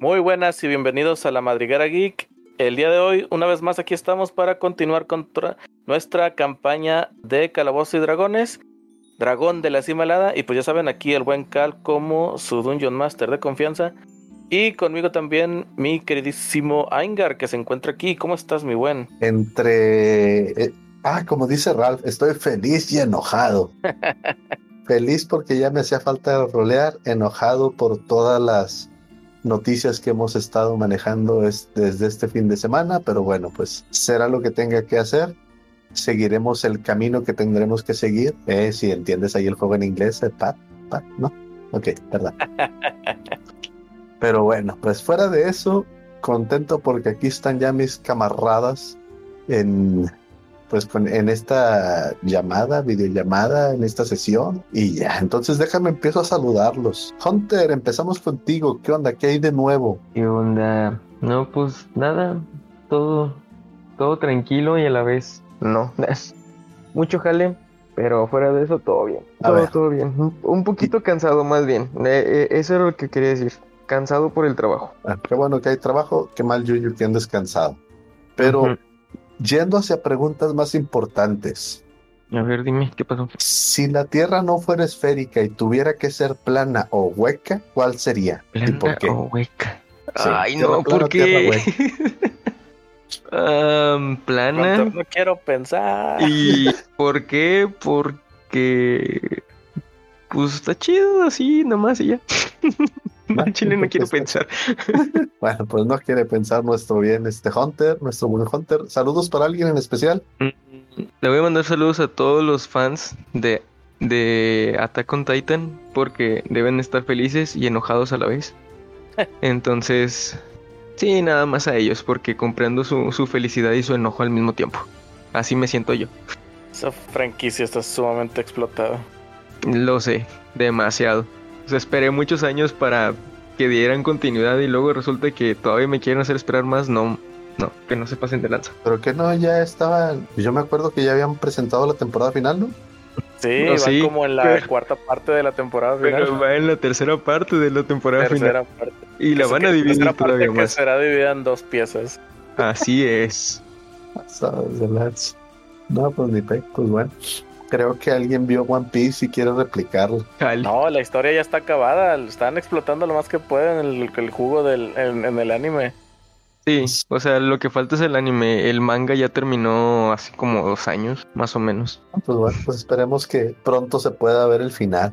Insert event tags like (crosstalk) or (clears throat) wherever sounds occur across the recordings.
Muy buenas y bienvenidos a la Madriguera Geek. El día de hoy, una vez más, aquí estamos para continuar con nuestra campaña de Calabozos y Dragones, Dragón de la Cima Helada. Y pues ya saben, aquí el buen Cal como su Dungeon Master de confianza. Y conmigo también mi queridísimo Aingar, que se encuentra aquí. ¿Cómo estás, mi buen? Entre. eh, ah, como dice Ralph, estoy feliz y enojado. (laughs) feliz porque ya me hacía falta rolear, enojado por todas las noticias que hemos estado manejando es- desde este fin de semana, pero bueno, pues será lo que tenga que hacer. Seguiremos el camino que tendremos que seguir. Eh, si entiendes ahí el juego en inglés, eh, Pat, Pat, ¿no? Ok, verdad. (laughs) Pero bueno, pues fuera de eso, contento porque aquí están ya mis camaradas en pues con, en esta llamada, videollamada, en esta sesión. Y ya, entonces déjame empiezo a saludarlos. Hunter, empezamos contigo. ¿Qué onda? ¿Qué hay de nuevo? ¿Qué onda? No, pues nada, todo, todo tranquilo y a la vez no. (laughs) Mucho jale, pero fuera de eso todo bien. A Todo, ver. todo bien. Un- poquito cansado más bien. Eh, eh, eso era lo que quería decir. Cansado por el trabajo. Ah, qué bueno que hay trabajo, qué mal Yuyu que han descansado. Pero. Yendo hacia preguntas más importantes. A ver, dime, ¿qué pasó? Si la Tierra no fuera esférica y tuviera que ser plana o hueca, ¿cuál sería? ¿Y por ¿Plana qué? o hueca? Sí, Ay, no, plana, ¿por tierra qué? (laughs) Am, plana. No quiero pensar. ¿Y por qué? Porque. Pues está chido así, nomás y ya. (laughs) (laughs) No, en Chile no quiero pensar. (laughs) Bueno, pues no quiere pensar nuestro bien este Hunter, nuestro buen Hunter. Saludos para alguien en especial. Le voy a mandar saludos a todos los fans de, de Attack on Titan porque deben estar felices y enojados a la vez. (laughs) Entonces, sí, nada más a ellos porque comprendo su, su felicidad y su enojo al mismo tiempo. Así me siento yo. Esa franquicia está sumamente explotada. Lo sé, demasiado. O sea, esperé muchos años para que dieran continuidad y luego resulta que todavía me quieren hacer esperar más. No, no, que no se pasen de lanza. Pero que no, ya estaban. Yo me acuerdo que ya habían presentado la temporada final, ¿no? Sí, No, van sí, como en la pero- cuarta parte de la temporada final. Pero va en la tercera parte de la temporada tercera final. parte. Y la van a que- dividir parte todavía que más. será dividida en dos piezas. Así es. (laughs) De las- No, pues ni pe, pues bueno. Creo que alguien vio One Piece y quiere replicarlo. No, la historia ya está acabada. Están explotando lo más que pueden el, el jugo del, en, en el anime. Sí, o sea, lo que falta es el anime. El manga ya terminó hace como dos años, más o menos. Pues bueno, pues esperemos que pronto se pueda ver el final.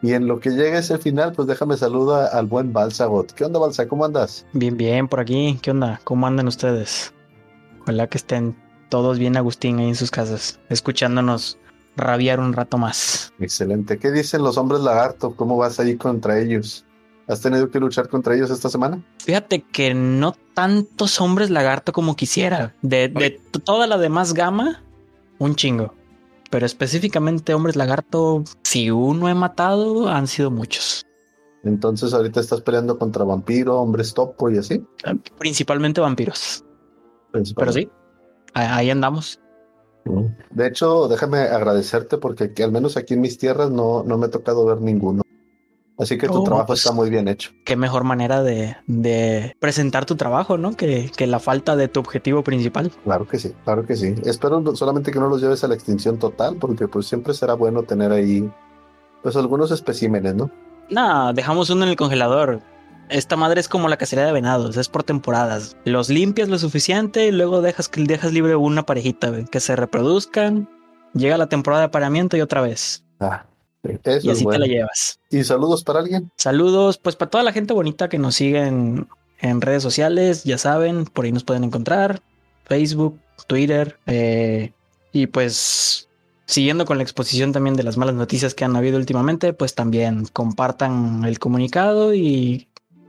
Y en lo que llegue ese final, pues déjame saludar al buen Balsagot. ¿Qué onda, Balsa? ¿Cómo andas? Bien, bien, por aquí. ¿Qué onda? ¿Cómo andan ustedes? Ojalá que estén todos bien, Agustín, ahí en sus casas, escuchándonos rabiar un rato más. Excelente. ¿Qué dicen los hombres lagarto? ¿Cómo vas ahí contra ellos? ¿Has tenido que luchar contra ellos esta semana? Fíjate que no tantos hombres lagarto como quisiera. De, de toda la demás gama, un chingo. Pero específicamente hombres lagarto, si uno he matado, han sido muchos. Entonces ahorita estás peleando contra vampiro, hombres topo y así. Principalmente vampiros. Pero sí, ahí andamos. De hecho, déjame agradecerte porque aquí- al menos aquí en mis tierras no, no me ha tocado ver ninguno. Así que tu Oh, trabajo pues- está muy bien hecho. Qué mejor manera de, de presentar tu trabajo, ¿no? Que, que la falta de tu objetivo principal. Claro que sí, claro que sí. Espero solamente que no los lleves a la extinción total porque pues siempre será bueno tener ahí pues algunos especímenes, ¿no? Nah, dejamos uno en el congelador. Esta madre es como la cacería de venados, es por temporadas. Los limpias lo suficiente y luego dejas dejas libre una parejita, güey, que se reproduzcan. Llega la temporada de apareamiento y otra vez. Ah, eso y es así bueno. te la llevas. ¿Y saludos para alguien? Saludos, pues para toda la gente bonita que nos sigue en, en redes sociales, ya saben, por ahí nos pueden encontrar. Facebook, Twitter, eh, y pues siguiendo con la exposición también de las malas noticias que han habido últimamente, pues también compartan el comunicado y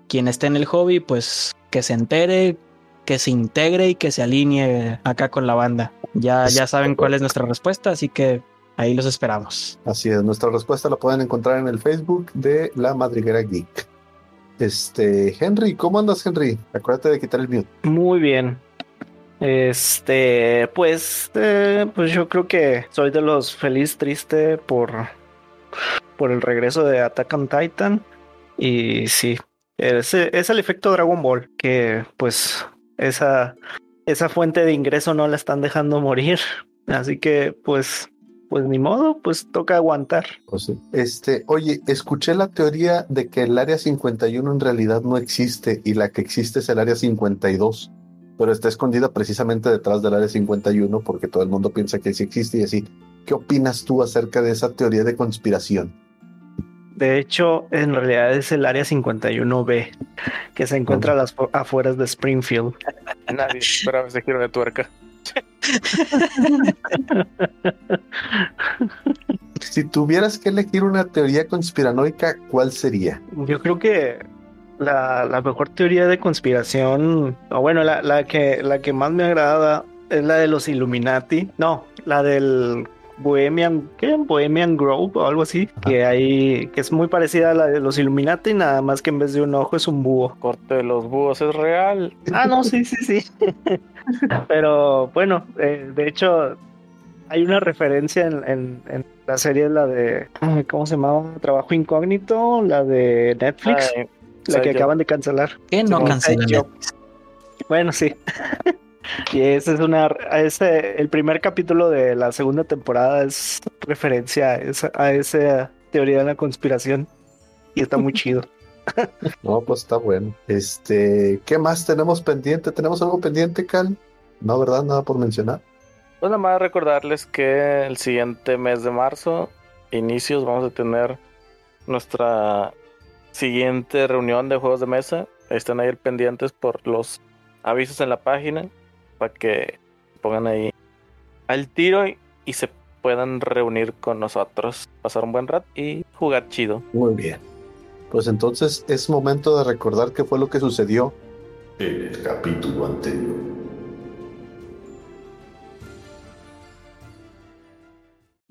quien esté en el hobby, pues que se entere, que se integre y que se alinee acá con la banda. Ya, ya saben cuál es nuestra respuesta, así que ahí los esperamos. Así es, nuestra respuesta la pueden encontrar en el Facebook de La Madriguera Geek. Este, Henry, ¿cómo andas, Henry? Acuérdate de quitar el mute. Muy bien. Este, pues, eh, pues yo creo que soy de los feliz triste por, por el regreso de Attack on Titan. Y sí, Es, es el efecto Dragon Ball, que pues esa, esa fuente de ingreso no la están dejando (laughs) morir. Así que pues, pues ni modo, pues toca aguantar. Este, oye, escuché la teoría de que el área 51 en realidad no existe y la que existe es el área 52, pero está escondida precisamente detrás del área 51 porque todo el mundo piensa que sí existe y así. ¿Qué opinas tú acerca de esa teoría de conspiración? De hecho, en realidad es el área 51B, que se encuentra a las fu- afueras de Springfield. (laughs) Nadie esperaba ese giro de tuerca. (laughs) Si tuvieras que elegir una teoría conspiranoica, ¿cuál sería? Yo creo que la, la mejor teoría de conspiración, o bueno, la, la que, la que más me agrada es la de los Illuminati. No, la del Bohemian, ¿qué? Bohemian Grove o algo así, que hay, que es muy parecida a la de los Illuminati, nada más que en vez de un ojo es un búho. Corte de los búhos es real. Ah, no, sí, sí, sí. (laughs) Pero bueno, eh, de hecho, hay una referencia en, en- en la serie, la de, ¿cómo se llamaba? Trabajo Incógnito, la de Netflix, Ay, la que yo. acaban de cancelar. Que no cancelan. Bueno, sí. (laughs) y ese es una, ese, el primer capítulo de la segunda temporada es referencia a esa, a esa teoría de la conspiración y está muy chido. (laughs) No, pues está bueno. Este, ¿qué más tenemos pendiente? ¿Tenemos algo pendiente, Cal? No, ¿verdad? Nada por mencionar. Pues nada más recordarles que el siguiente mes de marzo, inicios, vamos a tener nuestra siguiente reunión de juegos de mesa. Están ahí pendientes por los avisos en la página para que pongan ahí al tiro y, y se puedan reunir con nosotros, pasar un buen rato y jugar chido. Muy bien. Pues entonces es momento de recordar qué fue lo que sucedió En el capítulo anterior.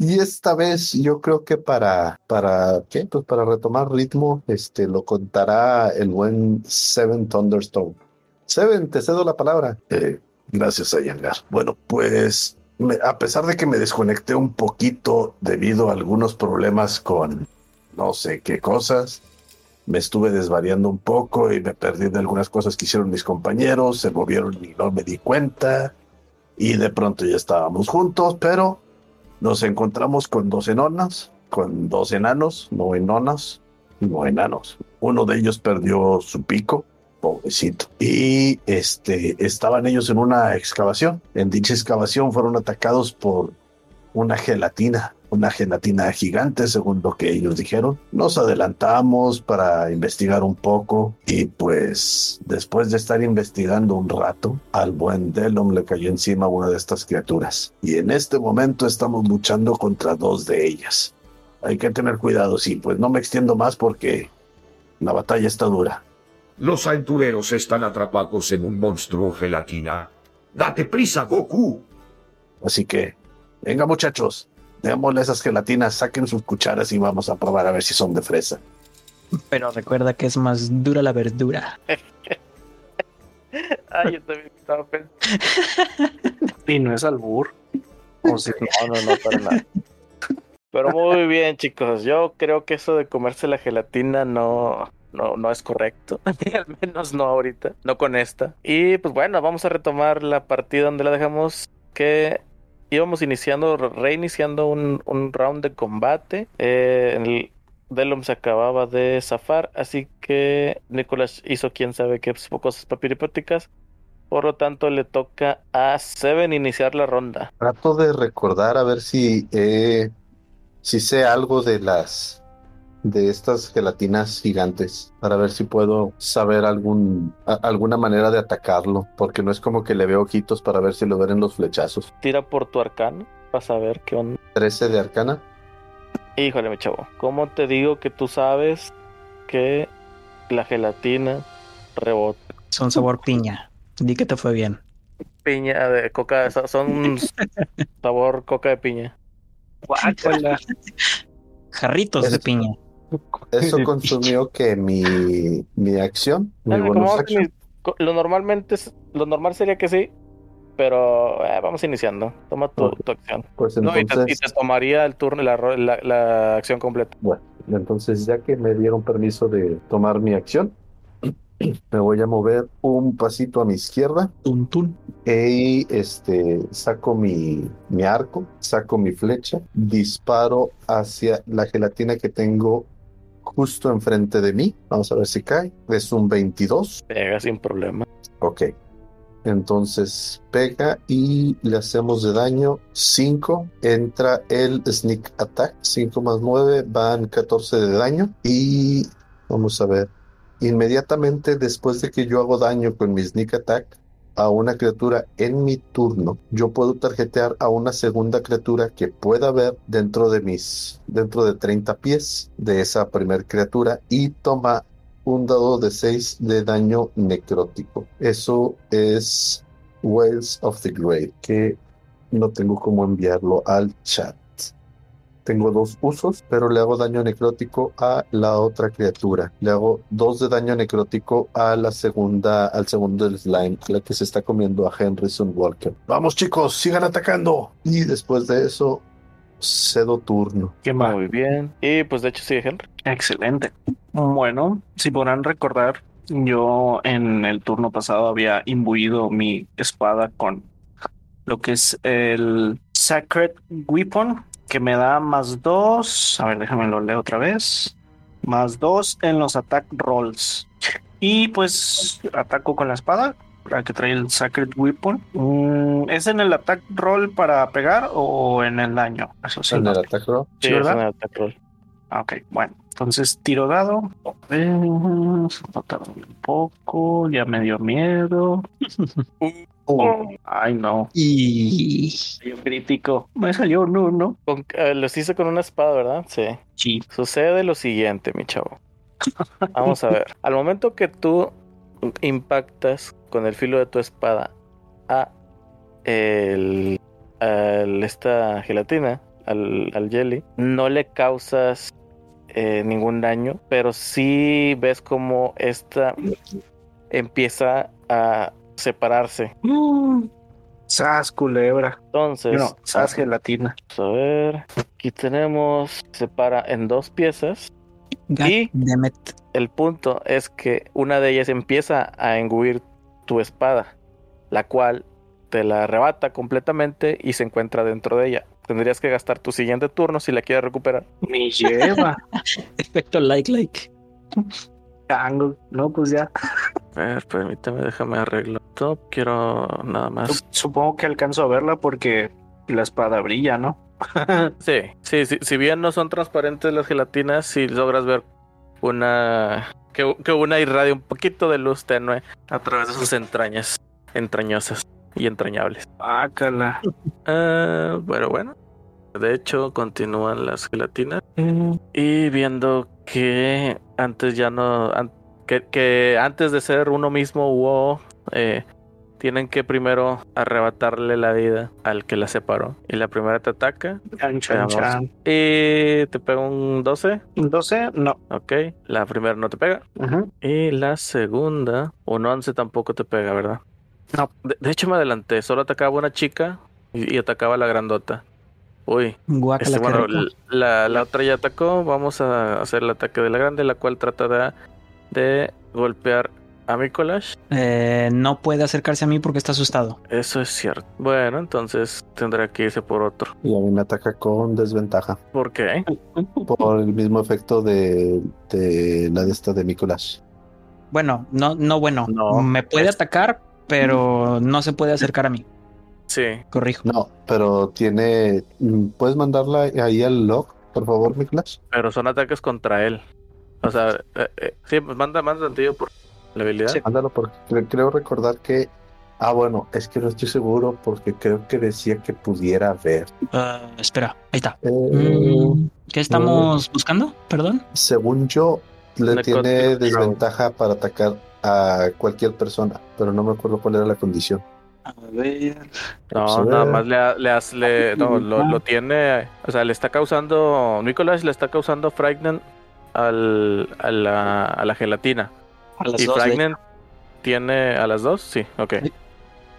Y esta vez yo creo que para, para, ¿qué? Pues para retomar ritmo, este, lo contará el buen Seven Thunderstone. Seven, te cedo la palabra. Eh, gracias, Ayangar. Bueno, pues a pesar de que me desconecté un poquito debido a algunos problemas con no sé qué cosas, me estuve desvariando un poco y me perdí de algunas cosas que hicieron mis compañeros, se movieron y no me di cuenta y de pronto ya estábamos juntos, pero nos encontramos con dos enanas, con dos enanos, no enonas, no enanos. Uno de ellos perdió su pico, pobrecito. Y este estaban ellos en una excavación. En dicha excavación fueron atacados por una gelatina, una gelatina gigante, según lo que ellos dijeron. Nos adelantamos para investigar un poco y pues después de estar investigando un rato, al buen Delom le cayó encima una de estas criaturas. Y en este momento estamos luchando contra dos de ellas. Hay que tener cuidado, sí, pues no me extiendo más porque la batalla está dura. Los aventureros están atrapados en un monstruo gelatina. ¡Date prisa, Goku! Así que, venga muchachos, démosle esas gelatinas, saquen sus cucharas y vamos a probar a ver si son de fresa. Pero recuerda que es más dura la verdura. (laughs) Ay, yo también estaba pensando. Y no es albur. O. No, no, no, para nada. Pero muy bien, chicos. Yo creo que eso de comerse la gelatina no, no, no es correcto. (laughs) Al menos no ahorita, no con esta. Y pues bueno, vamos a retomar la partida donde la dejamos que íbamos iniciando, reiniciando un, un round de combate. Eh, el Delum se acababa de zafar, así que Nicolás hizo quién sabe qué cosas papiripáticas. Por lo tanto, le toca a Seven iniciar la ronda. Trato de recordar a ver si, eh, si sé algo de las de estas gelatinas gigantes para ver si puedo saber algún a- alguna manera de atacarlo porque no es como que le veo ojitos para ver si lo ven en los flechazos. Tira por tu arcano para saber qué onda. 13 de arcana. Híjole, mi chavo. ¿Cómo te digo que tú sabes que la gelatina rebota? Son sabor piña. Di que te fue bien. Piña de coca, so- son (laughs) sabor coca de piña. Guácala. Jarritos de piña. Eso (laughs) consumió que mi, mi acción, mi bonus action. Lo normalmente es- lo normal sería que sí, pero eh, vamos iniciando. Toma tu, tu acción. Pues No, y, te, y entonces, te tomaría el turno, la, la, la acción completa. bueno, entonces ya que me dieron permiso de tomar mi acción, (clears throat) me voy a mover un pasito a mi izquierda Tun, tun. y este saco mi, mi arco, saco mi flecha, disparo hacia la gelatina que tengo justo enfrente de mí. Vamos a ver si cae. Es un 22. Pega sin problema. Ok. Entonces pega y le hacemos de daño 5. Entra el sneak attack. 5 más 9 van 14 de daño. Y vamos a ver. Inmediatamente después de que yo hago daño con mi sneak attack a una criatura en mi turno, yo puedo tarjetear a una segunda criatura que pueda ver dentro de mis, dentro de 30 pies de esa primer criatura y toma un dado de 6 de daño necrótico. Eso es Whales of the Grave, que no tengo cómo enviarlo al chat. Tengo dos usos, pero le hago daño necrótico a la otra criatura. Le hago dos de daño necrótico a la segunda, al segundo del slime, la que se está comiendo a Henryson Walker. Vamos chicos, sigan atacando. Y después de eso, cedo turno. ¿Qué más? Muy bien. Y pues de hecho sigue Henry. Excelente. Bueno, si podrán recordar, yo en el turno pasado había imbuido mi espada con lo que es el Sacred Weapon, que me da más dos. A ver, déjame lo leo otra vez. Más dos en los attack rolls. Y pues ataco con la espada, la que trae el Sacred Weapon. Mm, ¿Es en el attack roll para pegar o en el daño? Eso sí. en no el ataque roll. Sí, Sí, es ¿verdad? un attack roll. Ah, Ok, bueno, entonces tiro dado. Eh, va a un poco, ya me dio miedo. (laughs) Oh, Ay, no, Y salió crítico. Me salió un uno. Con- eh, los hice con una espada, ¿verdad? Sí. Sí. Sucede lo siguiente, mi chavo. Vamos a ver. Al momento que tú impactas con el filo de tu espada a el, al- esta gelatina, al, al jelly, no le causas eh, ningún daño, pero sí ves como esta empieza a separarse. Mm. Sas, culebra. Entonces, No, sas, gelatina. vamos a ver. Aquí tenemos, separa en dos piezas. God Y-. El punto es que una de ellas empieza a engullir tu espada, la cual te la arrebata completamente y se encuentra dentro de ella. Tendrías que gastar tu siguiente turno si la quieres recuperar. Me lleva. (laughs) Efecto like like. Tango. No, pues ya. A ver, permítame, déjame arreglo esto. Quiero nada más. Supongo que alcanzo a verla porque la espada brilla, ¿no? (laughs) Sí, sí, sí, si bien no son transparentes las gelatinas, si logras ver una que, que una irradia un poquito de luz tenue a través de sus entrañas entrañosas y entrañables. Ácala. Ah, pero bueno. De hecho, continúan las gelatinas. Y viendo que antes ya no. an- que, que antes de ser uno mismo hubo. eh, tienen que primero arrebatarle la vida al que la separó. Y la primera te ataca. Chan, chan. Y te pega un 12. 12, no. Ok. La primera no te pega. Y la segunda. Un 11 tampoco te pega, ¿verdad? No. De, de hecho, me adelanté. Solo atacaba una chica. Y, y atacaba a la grandota. Uy. Este, bueno, la, la otra ya atacó. Vamos a hacer el ataque de la grande, la cual trata de, de golpear a Mikolash. Eh, no puede acercarse a mí porque está asustado. Eso es cierto. Bueno, entonces tendrá que irse por otro. Y a mí me ataca con desventaja. ¿Por qué? (laughs) (laughs) Por el mismo efecto de, de la de esta de Nicolás. Bueno, no, no bueno. No. Me puede Es- atacar, pero (laughs) no se puede acercar a mí. Sí. Corrijo. No, pero tiene. mm, ¿Puedes mandarla ahí al log, por favor, Nicolás? Pero son ataques contra él. O sea, eh, eh, sí, pues manda más sentido por la habilidad. Sí. Mándalo porque cre- creo recordar que. Ah, bueno, es que no estoy seguro porque creo que decía que pudiera ver. Ah, espera, ahí está. Eh, Mm, ¿Qué estamos buscando? Perdón. Según yo, le tiene desventaja para atacar a cualquier persona, pero no me acuerdo cuál era la condición. A ver. No, ve. nada más le, le, hace- le- no, lo, lo tiene, o sea, le está causando, Nicolás le está causando Fragment al, a, la, a la gelatina. A las y dos, Fragment tiene a las dos, sí, ok. Sí.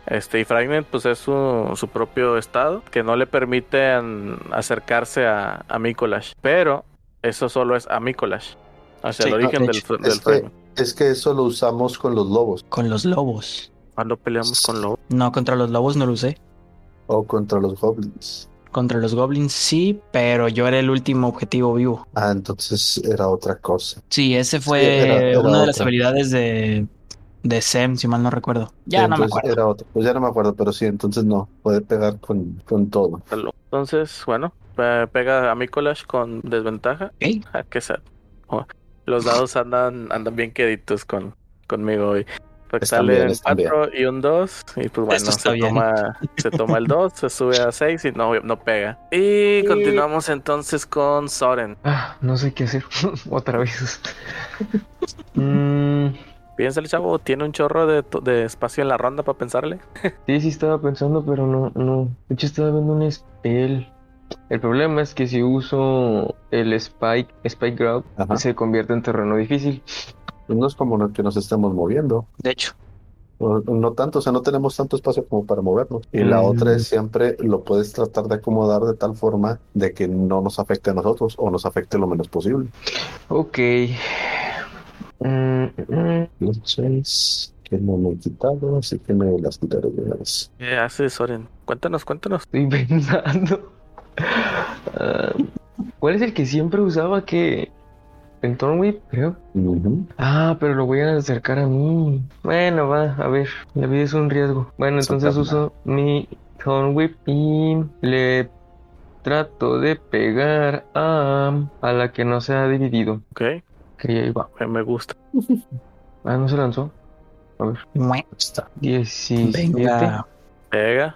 Este, y Fragment pues es su, su propio estado que no le permiten acercarse a, a Mikolash. Pero eso solo es a Mikolash. Hacia Sí, el origen de del, Es que Fragment. Es que eso lo usamos con los lobos Con los lobos. Cuando peleamos con lobos. No, contra los lobos no lo usé. o contra los goblins. Contra los goblins sí, pero yo era el último objetivo vivo. Ah, entonces era otra cosa. Sí, ese fue Sí, era- era una de las habilidades de, de Sem, si mal no recuerdo. Ya Sí, no me acuerdo. Era otro. Pues ya no me acuerdo, pero sí, entonces no. Puede pegar con, con todo. Entonces, bueno, pe- pega a Mikolash con desventaja. Ok. Ah, qué sad. Oh, Los dados andan, andan bien queditos con, conmigo hoy. Porque Están sale bien, un están bien. 4 y un 2. Y pues bueno, se bien. toma, se toma el 2, se sube a 6 y no, no pega. Y continuamos entonces con Soren. Ah, no sé qué hacer. (laughs) Otra vez. (laughs) Mm, Piensa el chavo, tiene un chorro de, de espacio en la ronda para pensarle. (laughs) sí, sí estaba pensando, pero no, no. De hecho, estaba viendo un spell. El problema es que si uso el Spike, Spike Grab, Ajá. se convierte en terreno difícil. Pues no es como que nos estemos moviendo. De hecho, No, no tanto, o sea, no tenemos tanto espacio como para movernos. Y la Mm. otra es siempre lo puedes tratar de acomodar de tal forma de que no nos afecte a nosotros o nos afecte lo menos posible. Ok. Mm, mm, Los seis que no me he quitado, así que me las quitaré de una vez. ¿Qué hace Soren? Cuéntanos, cuéntanos. Estoy pensando. (laughs) Ah, ¿cuál es el que siempre usaba que... El Thornwhip, creo. Ah, pero lo voy a acercar a mí. Bueno, va, a ver. La vida es un riesgo. Bueno, entonces uso mi Thorn Whip y le trato de pegar a, a la que no se ha dividido. Ok, Que ahí va. me- me gusta. (laughs) Ah, no se lanzó. A ver. mue, Ahí está. 17. venga. Pega,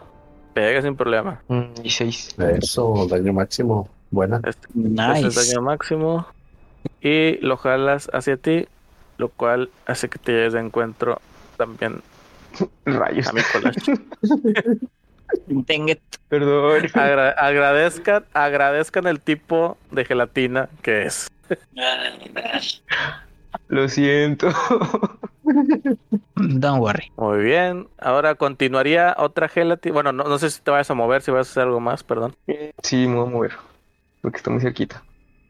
pega sin problema. mm, 16. Eso, daño máximo. Buena. Este, Ese es Nice. daño máximo. Y lo jalas hacia ti, lo cual hace que te lleves de encuentro también Rayos. a. (laughs) Dang it. Perdón. Agra- agradezcan, agradezcan el tipo de gelatina que es. Lo siento. (laughs) Don't worry. Muy bien. Ahora continuaría otra gelatina. Bueno, no, no sé si te vayas a mover, si vas a hacer algo más, perdón. Sí, me voy a mover. Porque está muy cerquita.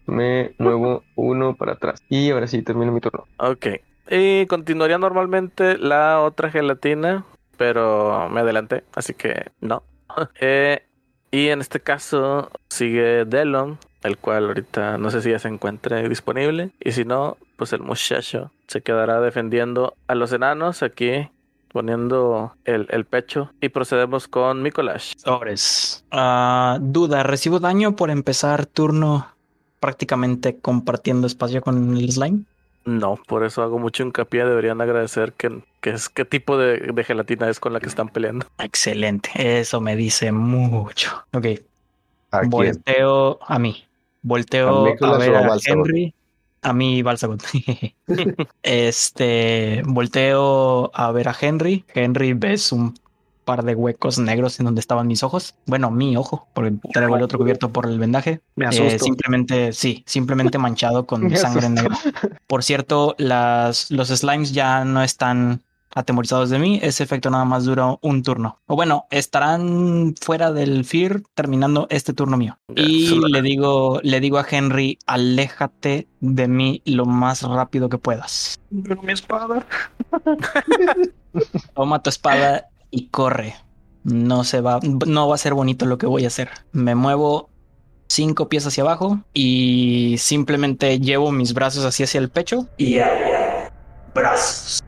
Me muevo uno para atrás. Y ahora sí, termino mi turno. Ok. Y continuaría normalmente la otra gelatina, pero me adelanté, así que no. (laughs) Eh, y en este caso sigue Delon, el cual ahorita no sé si ya se encuentre disponible. Y si no, pues el muchacho se quedará defendiendo a los enanos aquí, poniendo el, el pecho. Y procedemos con Mikolash. Sobres. Ah, duda, ¿recibo daño por empezar turno prácticamente compartiendo espacio con el slime? No, por eso hago mucho hincapié. Deberían agradecer que, que es qué tipo de, de gelatina es con la que están peleando. Excelente, eso me dice mucho. Ok, ¿A quién? volteo a mí. Volteo ¿A ver a? Henry. A mí, Balsagon. (laughs) este, volteo a ver a Henry. Henry, ves un par de huecos negros en donde estaban mis ojos. Bueno, mi ojo, porque traigo el otro cubierto por el vendaje. Me Eh, asusto. simplemente, sí, simplemente (laughs) manchado con sangre negra. Por cierto, las, los slimes ya no están atemorizados de mí. Ese efecto nada más dura un turno. O bueno, estarán fuera del fear terminando este turno mío. Y le digo, le digo a Henry, aléjate de mí lo más rápido que puedas. Pero mi espada. Toma tu espada y corre. No se va, no va a ser bonito lo que voy a hacer. Me muevo cinco pies hacia abajo y simplemente llevo mis brazos así hacia el pecho y brazos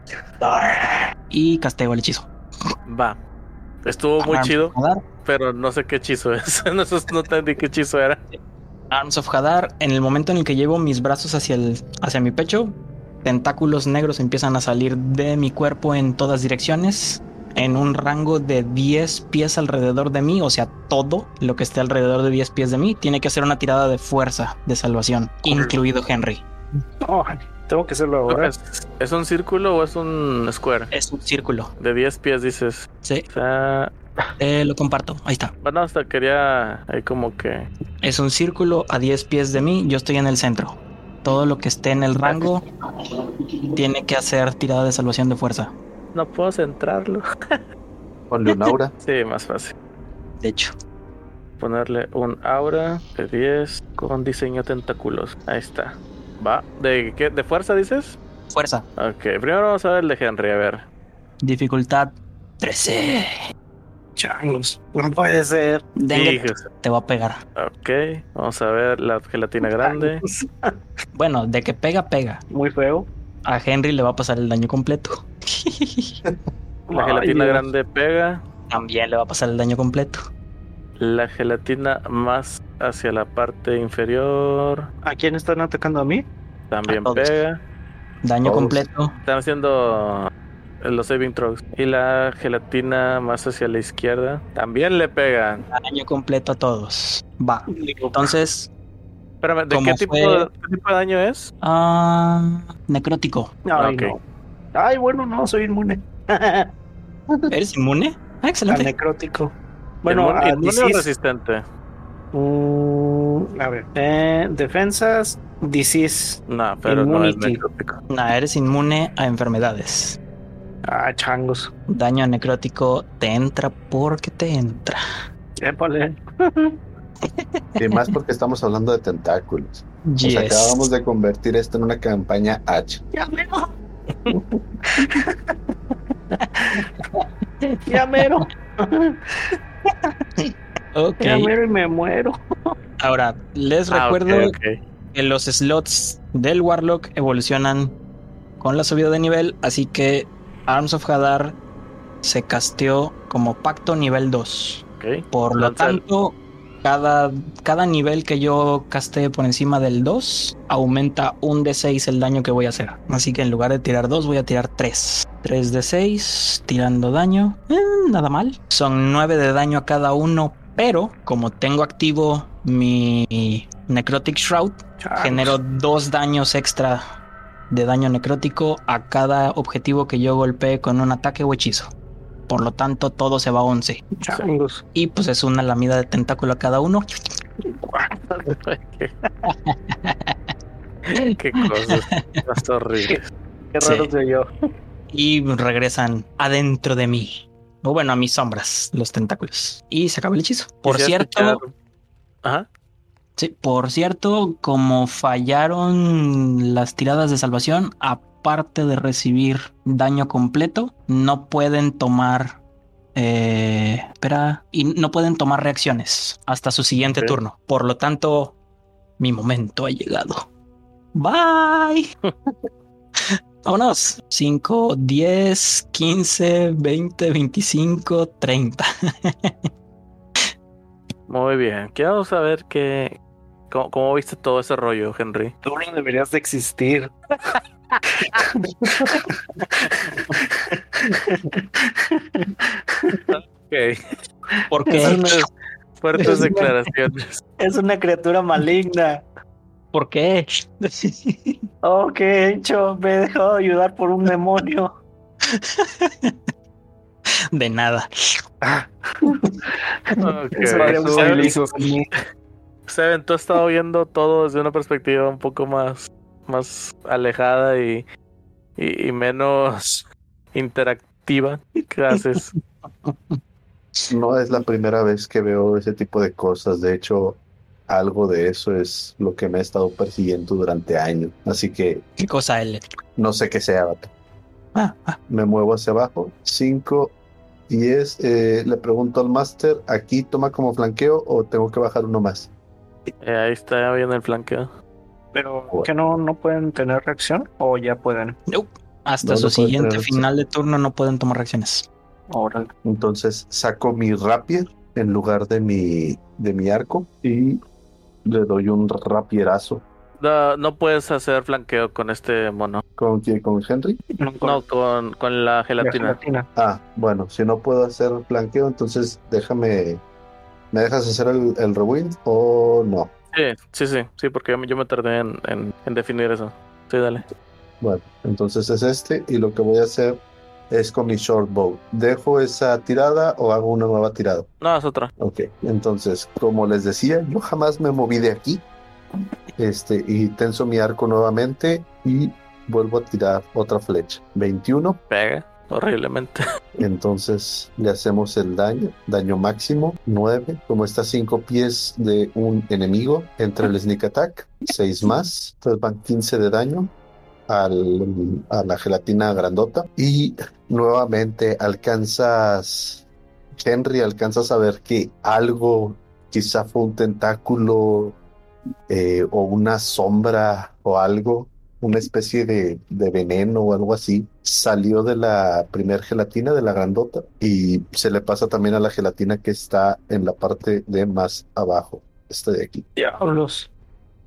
y casteo el hechizo. Va. Estuvo muy Arms chido, pero no sé qué hechizo es. (laughs) no, sé- no entendí qué hechizo era. Arms of Hadar. En el momento en el que llevo mis brazos hacia el hacia mi pecho, tentáculos negros empiezan a salir de mi cuerpo en todas direcciones. En un rango de 10 pies alrededor de mí, o sea, todo lo que esté alrededor de 10 pies de mí, tiene que hacer una tirada de fuerza de salvación, incluido Henry. No, tengo que hacerlo ahora. ¿Es, es un círculo o es un square? Es un círculo. De 10 pies dices. Sí, O sea, eh, lo comparto. Ahí está. bueno, hasta quería ahí como que... Es un círculo a 10 pies de mí, yo estoy en el centro. Todo lo que esté en el rango tiene que hacer tirada de salvación de fuerza. No puedo centrarlo. Ponle un aura. (laughs) Sí, más fácil. De hecho, Ponerle un aura de 10 con diseño tentáculos. Ahí está. Va. ¿De qué? ¿De fuerza dices? fuerza. Ok, primero vamos a ver el de Henry, a ver. Dificultad 13. Changos. No puede ser. Dengue te va a pegar. Ok, vamos a ver la gelatina grande. Bueno, de que pega, pega. Muy feo. A Henry le va a pasar el daño completo. (laughs) La Ay, gelatina Dios. grande pega. También le va a pasar el daño completo. La gelatina más hacia la parte inferior ¿A quién están atacando a mí? también A pega. Daño Todos. completo. Están haciendo los saving throws. Y la gelatina más hacia la izquierda también le pegan. Daño completo a todos. Va. Entonces, Espérame, ¿de qué tipo, fue- qué tipo de daño es? ah, necrótico. Ay, Ok. no. Ay, bueno, no, soy inmune. (laughs) ¿Eres inmune? Ah, excelente. necrótico. Bueno, ¿Inmune- o resistente? Mm, a ver. Eh, defensas, disease. No, pero no es necrótico. Nah, eres inmune a enfermedades. Ah, changos. Daño necrótico te entra porque te entra. Épale. (laughs) Y más porque estamos hablando de tentáculos. Yes. acabamos de convertir esto en una campaña H. Ya mero. (laughs) ya mero. Ok. Ya mero y me muero. Ahora, les Ah, recuerdo que los slots del Warlock evolucionan con la subida de nivel, así que Arms of Hadar se casteó como pacto nivel 2. ok. Por lo Lanza el- tanto, cada, cada nivel que yo castee por encima del 2 aumenta un de 6 el daño que voy a hacer. Así que en lugar de tirar 2 voy a tirar 3. 3 de 6 tirando daño. Eh, nada mal. Son 9 de daño a cada uno. Pero como tengo activo mi Necrotic Shroud, genero 2 daños extra de daño necrótico a cada objetivo que yo golpee con un ataque o hechizo. Por lo tanto, todo se va a 11. Changos. Y pues es una lamida de tentáculo a cada uno. (laughs) Qué cosas más horribles. Qué Sí. raro soy yo. Y regresan adentro de mí. O bueno, a mis sombras, los tentáculos. Y se acaba el hechizo. Por cierto, Ajá. sí, por cierto, como fallaron las tiradas de salvación, aparte de recibir daño completo, no pueden tomar. eh, espera. Y no pueden tomar reacciones hasta su siguiente turno. Por lo tanto, mi momento ha llegado. Bye. (laughs) Vámonos. 5, 10, 15, 20, 25, 30. Muy bien. Quiero saber qué. ¿Cómo, cómo viste todo ese rollo, Henry? Tú no deberías de existir. (laughs) Ok. ¿Por Es qué? una, Fuertes declaraciones. es una criatura maligna. ¿Por qué? Oh, ¿qué he hecho? Me he dejado ayudar por un demonio. De nada. Ok. Eso habría un Seven- hizo conmigo. Seven, tú has estado viendo todo desde una perspectiva un poco más, más alejada y, y, y menos interactiva. ¿Qué haces? (laughs) No es la primera vez que veo ese tipo de cosas. De hecho, algo de eso es lo que me ha estado persiguiendo durante años. Así que ¿Qué cosa, L? no sé qué sea. vato. Ah, ah, Me muevo hacia abajo. 5, 10. Eh, le pregunto al máster, ¿aquí toma como flanqueo o tengo que bajar uno más? Eh, ahí está bien el flanqueo. Pero que no, no pueden tener reacción o ya pueden. nope. Hasta No, su no siguiente final de turno no pueden tomar reacciones. Órale. Entonces saco mi rapier en lugar de mi, de mi arco y le doy un rapierazo. No, no puedes hacer flanqueo con este mono. ¿Con quién? ¿Con Henry? No, con con, con la la gelatina. gelatina. Ah, bueno, si no puedo hacer flanqueo, entonces déjame. ¿Me dejas hacer el, el rewind o no? Sí, sí, sí, sí, porque yo me- yo me tardé en, en, en definir eso. Sí, dale. Bueno, entonces es este y lo que voy a hacer es con mi short bow. ¿Dejo esa tirada o hago una nueva tirada? No, es otra. Ok, entonces, como les decía, yo jamás me moví de aquí. Este, y tenso mi arco nuevamente y vuelvo a tirar otra flecha. 21. Pega horriblemente. (laughs) Entonces le hacemos el daño, daño máximo 9, como está 5 pies de un enemigo entre el sneak attack, 6 más, entonces van 15 de daño al- a la gelatina grandota y nuevamente alcanzas, Henry, alcanzas a ver que algo, quizá fue un tentáculo eh, o una sombra o algo, una especie de, de veneno o algo así, salió de la primer gelatina, de la grandota, y se le pasa también a la gelatina que está en la parte de más abajo, este de aquí, Diablos.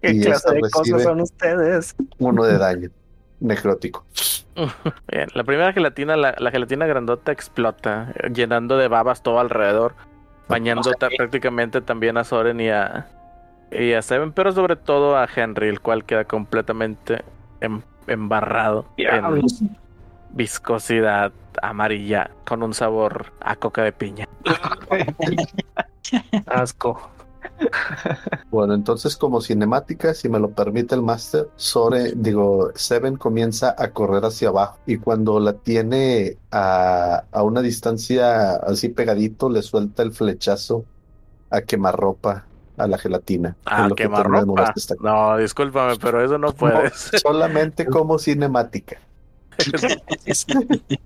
¿Qué Y clase esta de cosas son ustedes? uno de daño necrótico. (laughs) Bien, la primera gelatina, la, la gelatina grandota explota, llenando de babas todo alrededor, bañando prácticamente también a Soren y a, y a Seven, pero sobre todo a Henry, el cual queda completamente em- embarrado en viscosidad amarilla con un sabor a coca de piña. (laughs) Asco. Bueno, entonces como cinemática, si me lo permite el máster, Sore, digo, Seven comienza a correr hacia abajo y cuando la tiene a, a una distancia así pegadito, le suelta el flechazo a quemarropa a la gelatina. Ah, quemarropa. No, discúlpame, pero eso no puedes. (laughs) Solamente (laughs) como cinemática. (laughs)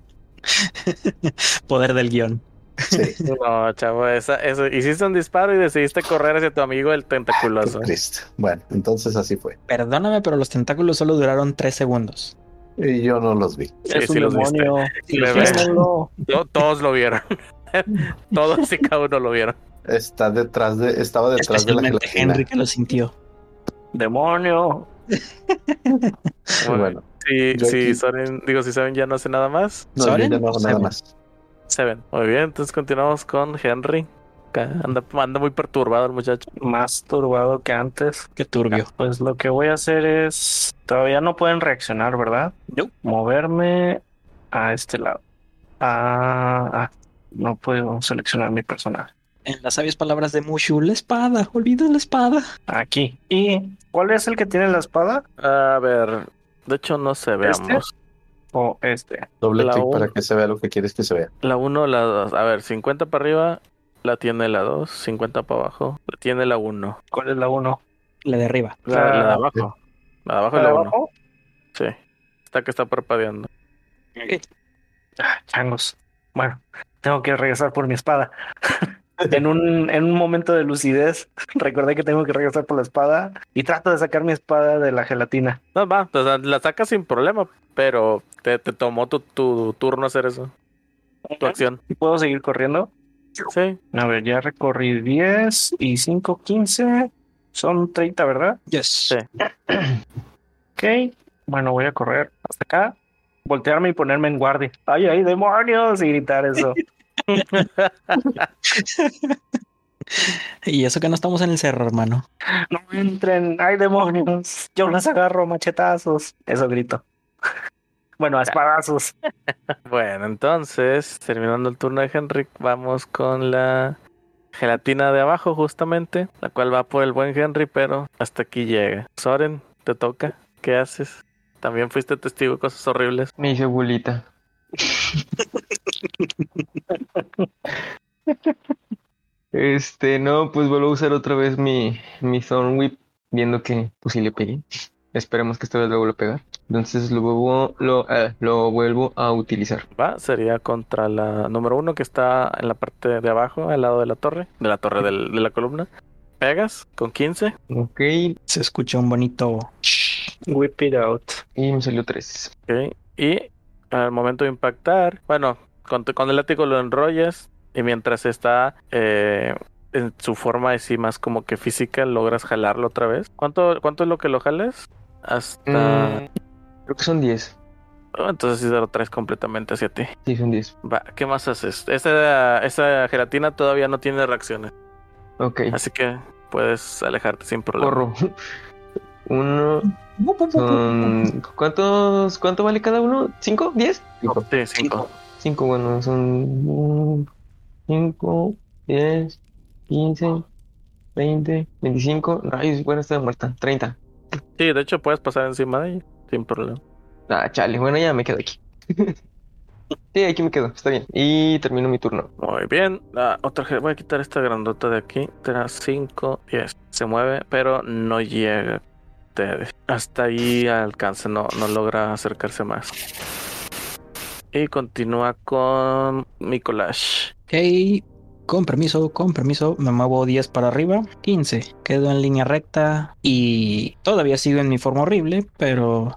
Poder del guion. Sí, No, chavo, esa, eso, hiciste un disparo y decidiste correr hacia tu amigo el tentaculoso. Cristo. Bueno, entonces así fue. Perdóname, pero los tentáculos solo duraron tres segundos. Y yo no los vi. Sí, es un sí los viste. demonio. Le Fíjenlo. To- Todos lo vieron. Todos y cada uno lo vieron. Está detrás de, estaba detrás de la gelatina. Henry que lo sintió. Demonio. Muy (laughs) bueno. Sí, sí, aquí- Soren, digo, si Seven ya no hace nada más. No, ¿Soren ya no hago nada más. Seven. Muy bien, entonces continuamos con Henry. Anda, anda muy perturbado el muchacho. Más turbado que antes. Qué turbio. Pues lo que voy a hacer es. Todavía no pueden reaccionar, ¿verdad? No. Moverme a este lado. Ah, ah, no puedo seleccionar mi personaje. En las sabias palabras de Mushu, la espada, olvida la espada. Aquí. ¿Y cuál es el que tiene la espada? A ver, de hecho no sé, ¿Este? veamos. O este. Doble La clic uno. para que se vea lo que quieres que se vea. La 1, la 2. A ver, 50 para arriba la tiene la 2, 50 para abajo la tiene la 1. ¿Cuál es la uno? La de arriba. La, la de La- abajo. La de abajo es ¿La la de 1. abajo? Sí. Está que está parpadeando. Ah, changos. Bueno, tengo que regresar por mi espada. (laughs) en, un, en un momento de lucidez, (laughs) recordé que tengo que regresar por la espada y trato de sacar mi espada de la gelatina. No, va, o sea, la sacas sin problema, pero te, te tomó tu, tu turno hacer eso. Tu acción. ¿Y puedo seguir corriendo? Sí. A ver, ya recorrí 10 y 5, 15. Son 30, ¿verdad? Yes. Sí. (clears throat) Ok. Bueno, voy a correr hasta acá. Voltearme y ponerme en guardia. ¡Ay, ay, demonios! Y gritar eso. (laughs) Y eso que no estamos en el cerro, hermano. ¡No entren! ¡Ay, demonios! Yo las agarro a machetazos. Eso grito. Bueno, a espadazos. Bueno, entonces, terminando el turno de Henrik, vamos con la gelatina de abajo, justamente, la cual va por el buen Henry, pero hasta aquí llega. Soren, te toca. ¿Qué haces? También fuiste testigo de cosas horribles. Me hice bulita. (laughs) Este, no, pues vuelvo a usar otra vez mi, mi Thorn Whip, viendo que pues sí le pegué. Esperemos que esta vez lo vuelva a pegar. Entonces lo vuelvo, lo, eh, lo vuelvo a utilizar. Va, sería contra la número uno que está en la parte de abajo, al lado de la torre, de la torre del- de la columna. Pegas con 15. Ok, Se escucha un bonito. Whip it out. y me salió 3. Ok, Y al momento de impactar, bueno, con, el látigo lo enrollas y mientras está eh, en su forma así más como que física, logras jalarlo otra vez. ¿Cuánto, cuánto es lo que lo jalas? Hasta... Mm, creo que son 10. Oh, entonces sí lo traes completamente hacia ti. Sí, son 10. Va, ¿qué más haces? Esa, esa gelatina todavía no tiene reacciones, Ok, así que puedes alejarte sin problema. corro. (laughs) Uno, son... ¿Cuántos, ¿Cuánto vale cada uno? ¿Cinco? ¿Diez? Sí, cinco. Cinco, bueno, son 5, 10, 15, 20, 25. Ay, bueno, está muerta. 30. Sí, de hecho puedes pasar encima de ella sin problema. Ah, chale, bueno, ya me quedo aquí. (laughs) sí, aquí me quedo, está bien. Y termino mi turno. Muy bien. La otra, voy a quitar esta grandota de aquí. Será 5, 10. Se mueve, pero no llega. ustedes. Hasta ahí alcanza, no, no logra acercarse más. Y continúa con Mikolash. Ok, con permiso, con permiso, me muevo 10 para arriba, 15. Quedo en línea recta y todavía sigo en mi forma horrible, pero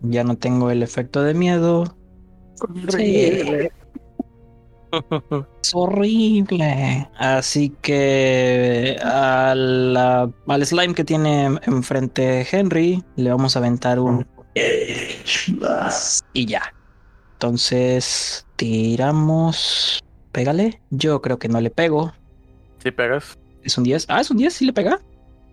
ya no tengo el efecto de miedo. Sí. Es horrible. Así que al, al slime que tiene enfrente Henry le vamos a aventar un... Y ya. Entonces tiramos... Pégale. Yo creo que no le pego. ¿Sí pegas? Es un 10. Ah, es un 10, sí le pega.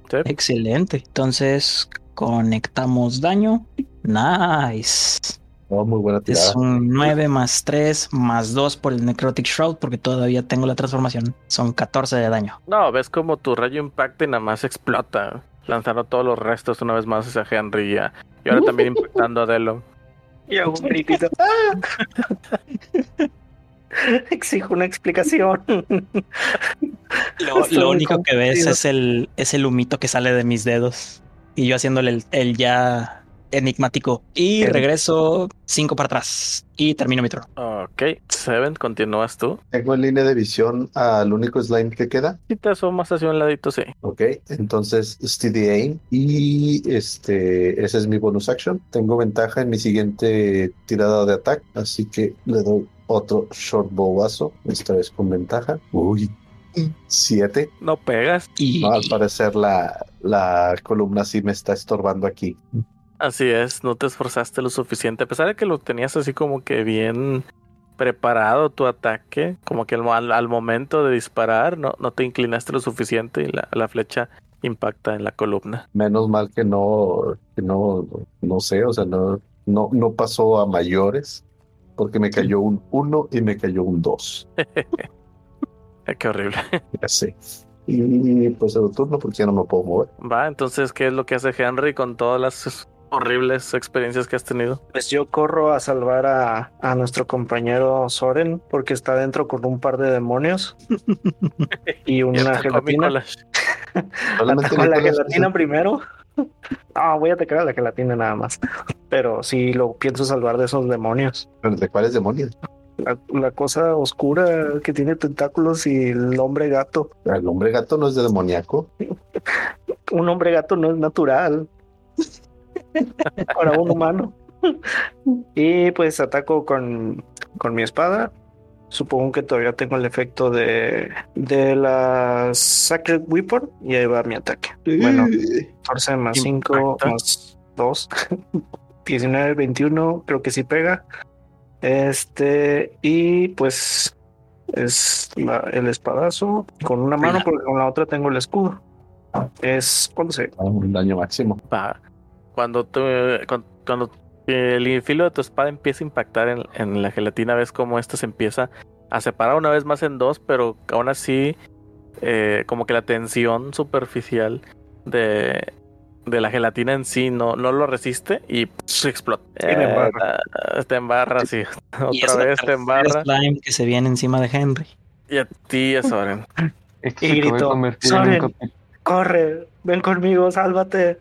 Sí. Excelente. Entonces conectamos daño. Nice. Oh, muy buena tirada. Es un 9 más 3 más 2 por el Necrotic Shroud porque todavía tengo la transformación. Son 14 de daño. No, ves como tu rayo impacta y nada más explota. Lanzando todos los restos una vez más hacia Henry ya. Y ahora también (laughs) impactando a Delo. Y hago un gritito. (laughs) Exijo una explicación. Lo, lo único que ves es el, es el humito que sale de mis dedos. Y yo haciéndole el, el ya enigmático. Y regreso 5 para atrás. Y termino mi turno. Ok, Seven, continúas tú. Tengo en línea de visión al único slime que queda. Si te asomas hacia un ladito, sí. Ok, entonces steady aim y este, ese es mi bonus action. Tengo ventaja en mi siguiente tirada de ataque, así que le doy otro short bowazo, esta vez con ventaja. Uy, siete. No pegas. Y No, al parecer la, la columna sí me está estorbando aquí. Así es, no te esforzaste lo suficiente. A pesar de que lo tenías así como que bien preparado tu ataque, como que al, momento de disparar, no, no te inclinaste lo suficiente y la, la flecha impacta en la columna. Menos mal que no, que no, no sé, o sea, no, no, no pasó a mayores, porque me cayó un 1 y me cayó un 2. Eh, (laughs) Qué horrible. Ya sé. Y pues el turno, porque ya no me puedo mover. Va, entonces, ¿qué es lo que hace Henry con todas las horribles experiencias que has tenido? Pues yo corro a salvar a, a nuestro compañero Soren porque está dentro con un par de demonios y (laughs) Y una a gelatina. Ataco a (laughs) la gelatina primero. No, voy a atacar a la gelatina nada más. Pero sí lo pienso salvar de esos demonios. ¿De cuáles demonios? La, la cosa oscura que tiene tentáculos y el hombre gato. El hombre gato no es de demoníaco. (laughs) Un hombre gato no es natural (laughs) para un humano. Y pues ataco con, con mi espada. Supongo que todavía tengo el efecto de, de la Sacred Weapon. Y ahí va mi ataque. Bueno, 14 más 5 Impacta. más 2. 19, 21. Creo que sí pega. Este. Y pues es la- el espadazo con una mano porque con la otra tengo el escudo. Es 11. Ah, Un daño máximo. Va. Cuando, tú, cuando, cuando el filo de tu espada empieza a impactar en, en la gelatina, ves cómo esta se empieza a separar una vez más en dos, pero aún así, eh, como que la tensión superficial de, de la gelatina en sí no, no lo resiste y se explota. embarra. Eh, te embarra, sí. (laughs) Y Otra vez te embarra. slime que se viene encima de Henry. Y a ti, Soren. Es que Y gritó, "Soren". Corre, ven conmigo, sálvate.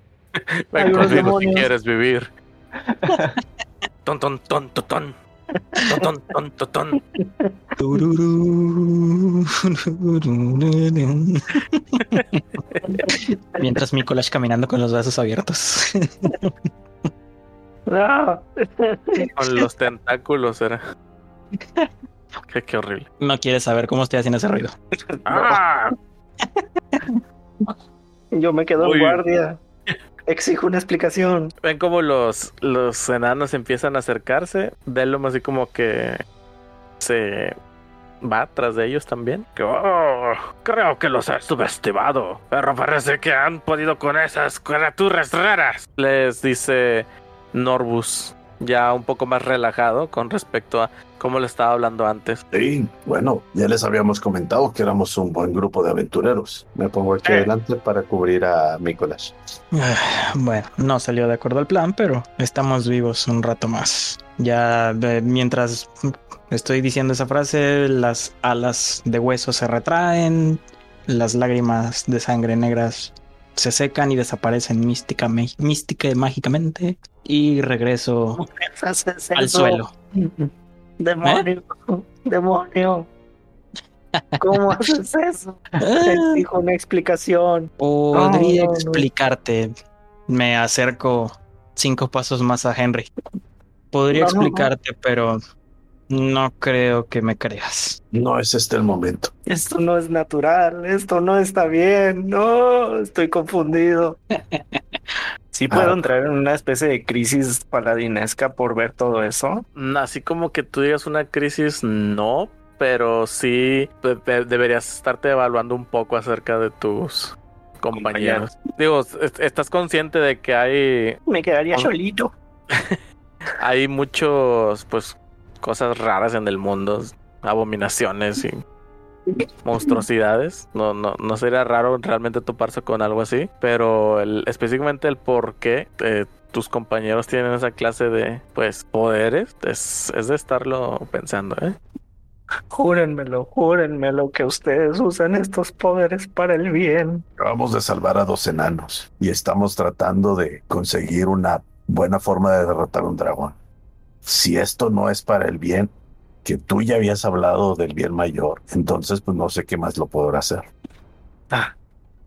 Ven conmigo si quieres vivir. (laughs) Ton, ton, ton, ton, ton. Ton, ton, ton, ton. (laughs) Mientras Mikolash caminando con los brazos abiertos. (laughs) No. Con los tentáculos era. Qué, qué horrible. No quieres saber cómo estoy haciendo ese ruido. ¡Ah! Yo me quedo Uy. en guardia. Exijo una explicación. Ven como los, los enanos empiezan a acercarse. Delum así como que se va tras de ellos también. "Oh, creo que los he subestimado. Pero parece que han podido con esas criaturas raras. Les dice Norbus, ya un poco más relajado con respecto a cómo le estaba hablando antes. Sí, bueno, ya les habíamos comentado que éramos un buen grupo de aventureros. Me pongo aquí Eh. adelante para cubrir a Nicolás. Ah, Bueno, no salió de acuerdo al plan, pero estamos vivos un rato más. Ya eh, mientras estoy diciendo esa frase, las alas de hueso se retraen, las lágrimas de sangre negras se secan y desaparecen mística, mística y mágicamente. Y regreso al suelo. Demonio, demonio. ¿Cómo (laughs) haces eso? Te dijo una explicación. Podría explicarte. Me acerco cinco pasos más a Henry. Podría explicarte, pero no creo que me creas. No es este el momento. Esto no es natural, esto no está bien, no, estoy confundido. (laughs) ¿Sí puedo ah. entrar en una especie de crisis paladinesca por ver todo eso? Así como que tú digas una crisis, no, pero sí deberías estarte evaluando un poco acerca de tus compañeros. Digo, estás consciente de que hay... Me quedaría solito. (laughs) hay muchos, pues, cosas raras en el mundo, abominaciones y monstruosidades. No, no, no sería raro realmente toparse con algo así, pero el, específicamente el por qué eh, tus compañeros tienen esa clase de pues poderes es, es de estarlo pensando, ¿eh? Júrenmelo, júrenmelo que ustedes usan estos poderes para el bien. Acabamos de salvar a dos enanos y estamos tratando de conseguir una buena forma de derrotar un dragón si esto no es para el bien, que tú ya habías hablado del bien mayor, entonces pues no sé qué más lo podrá hacer. Ah,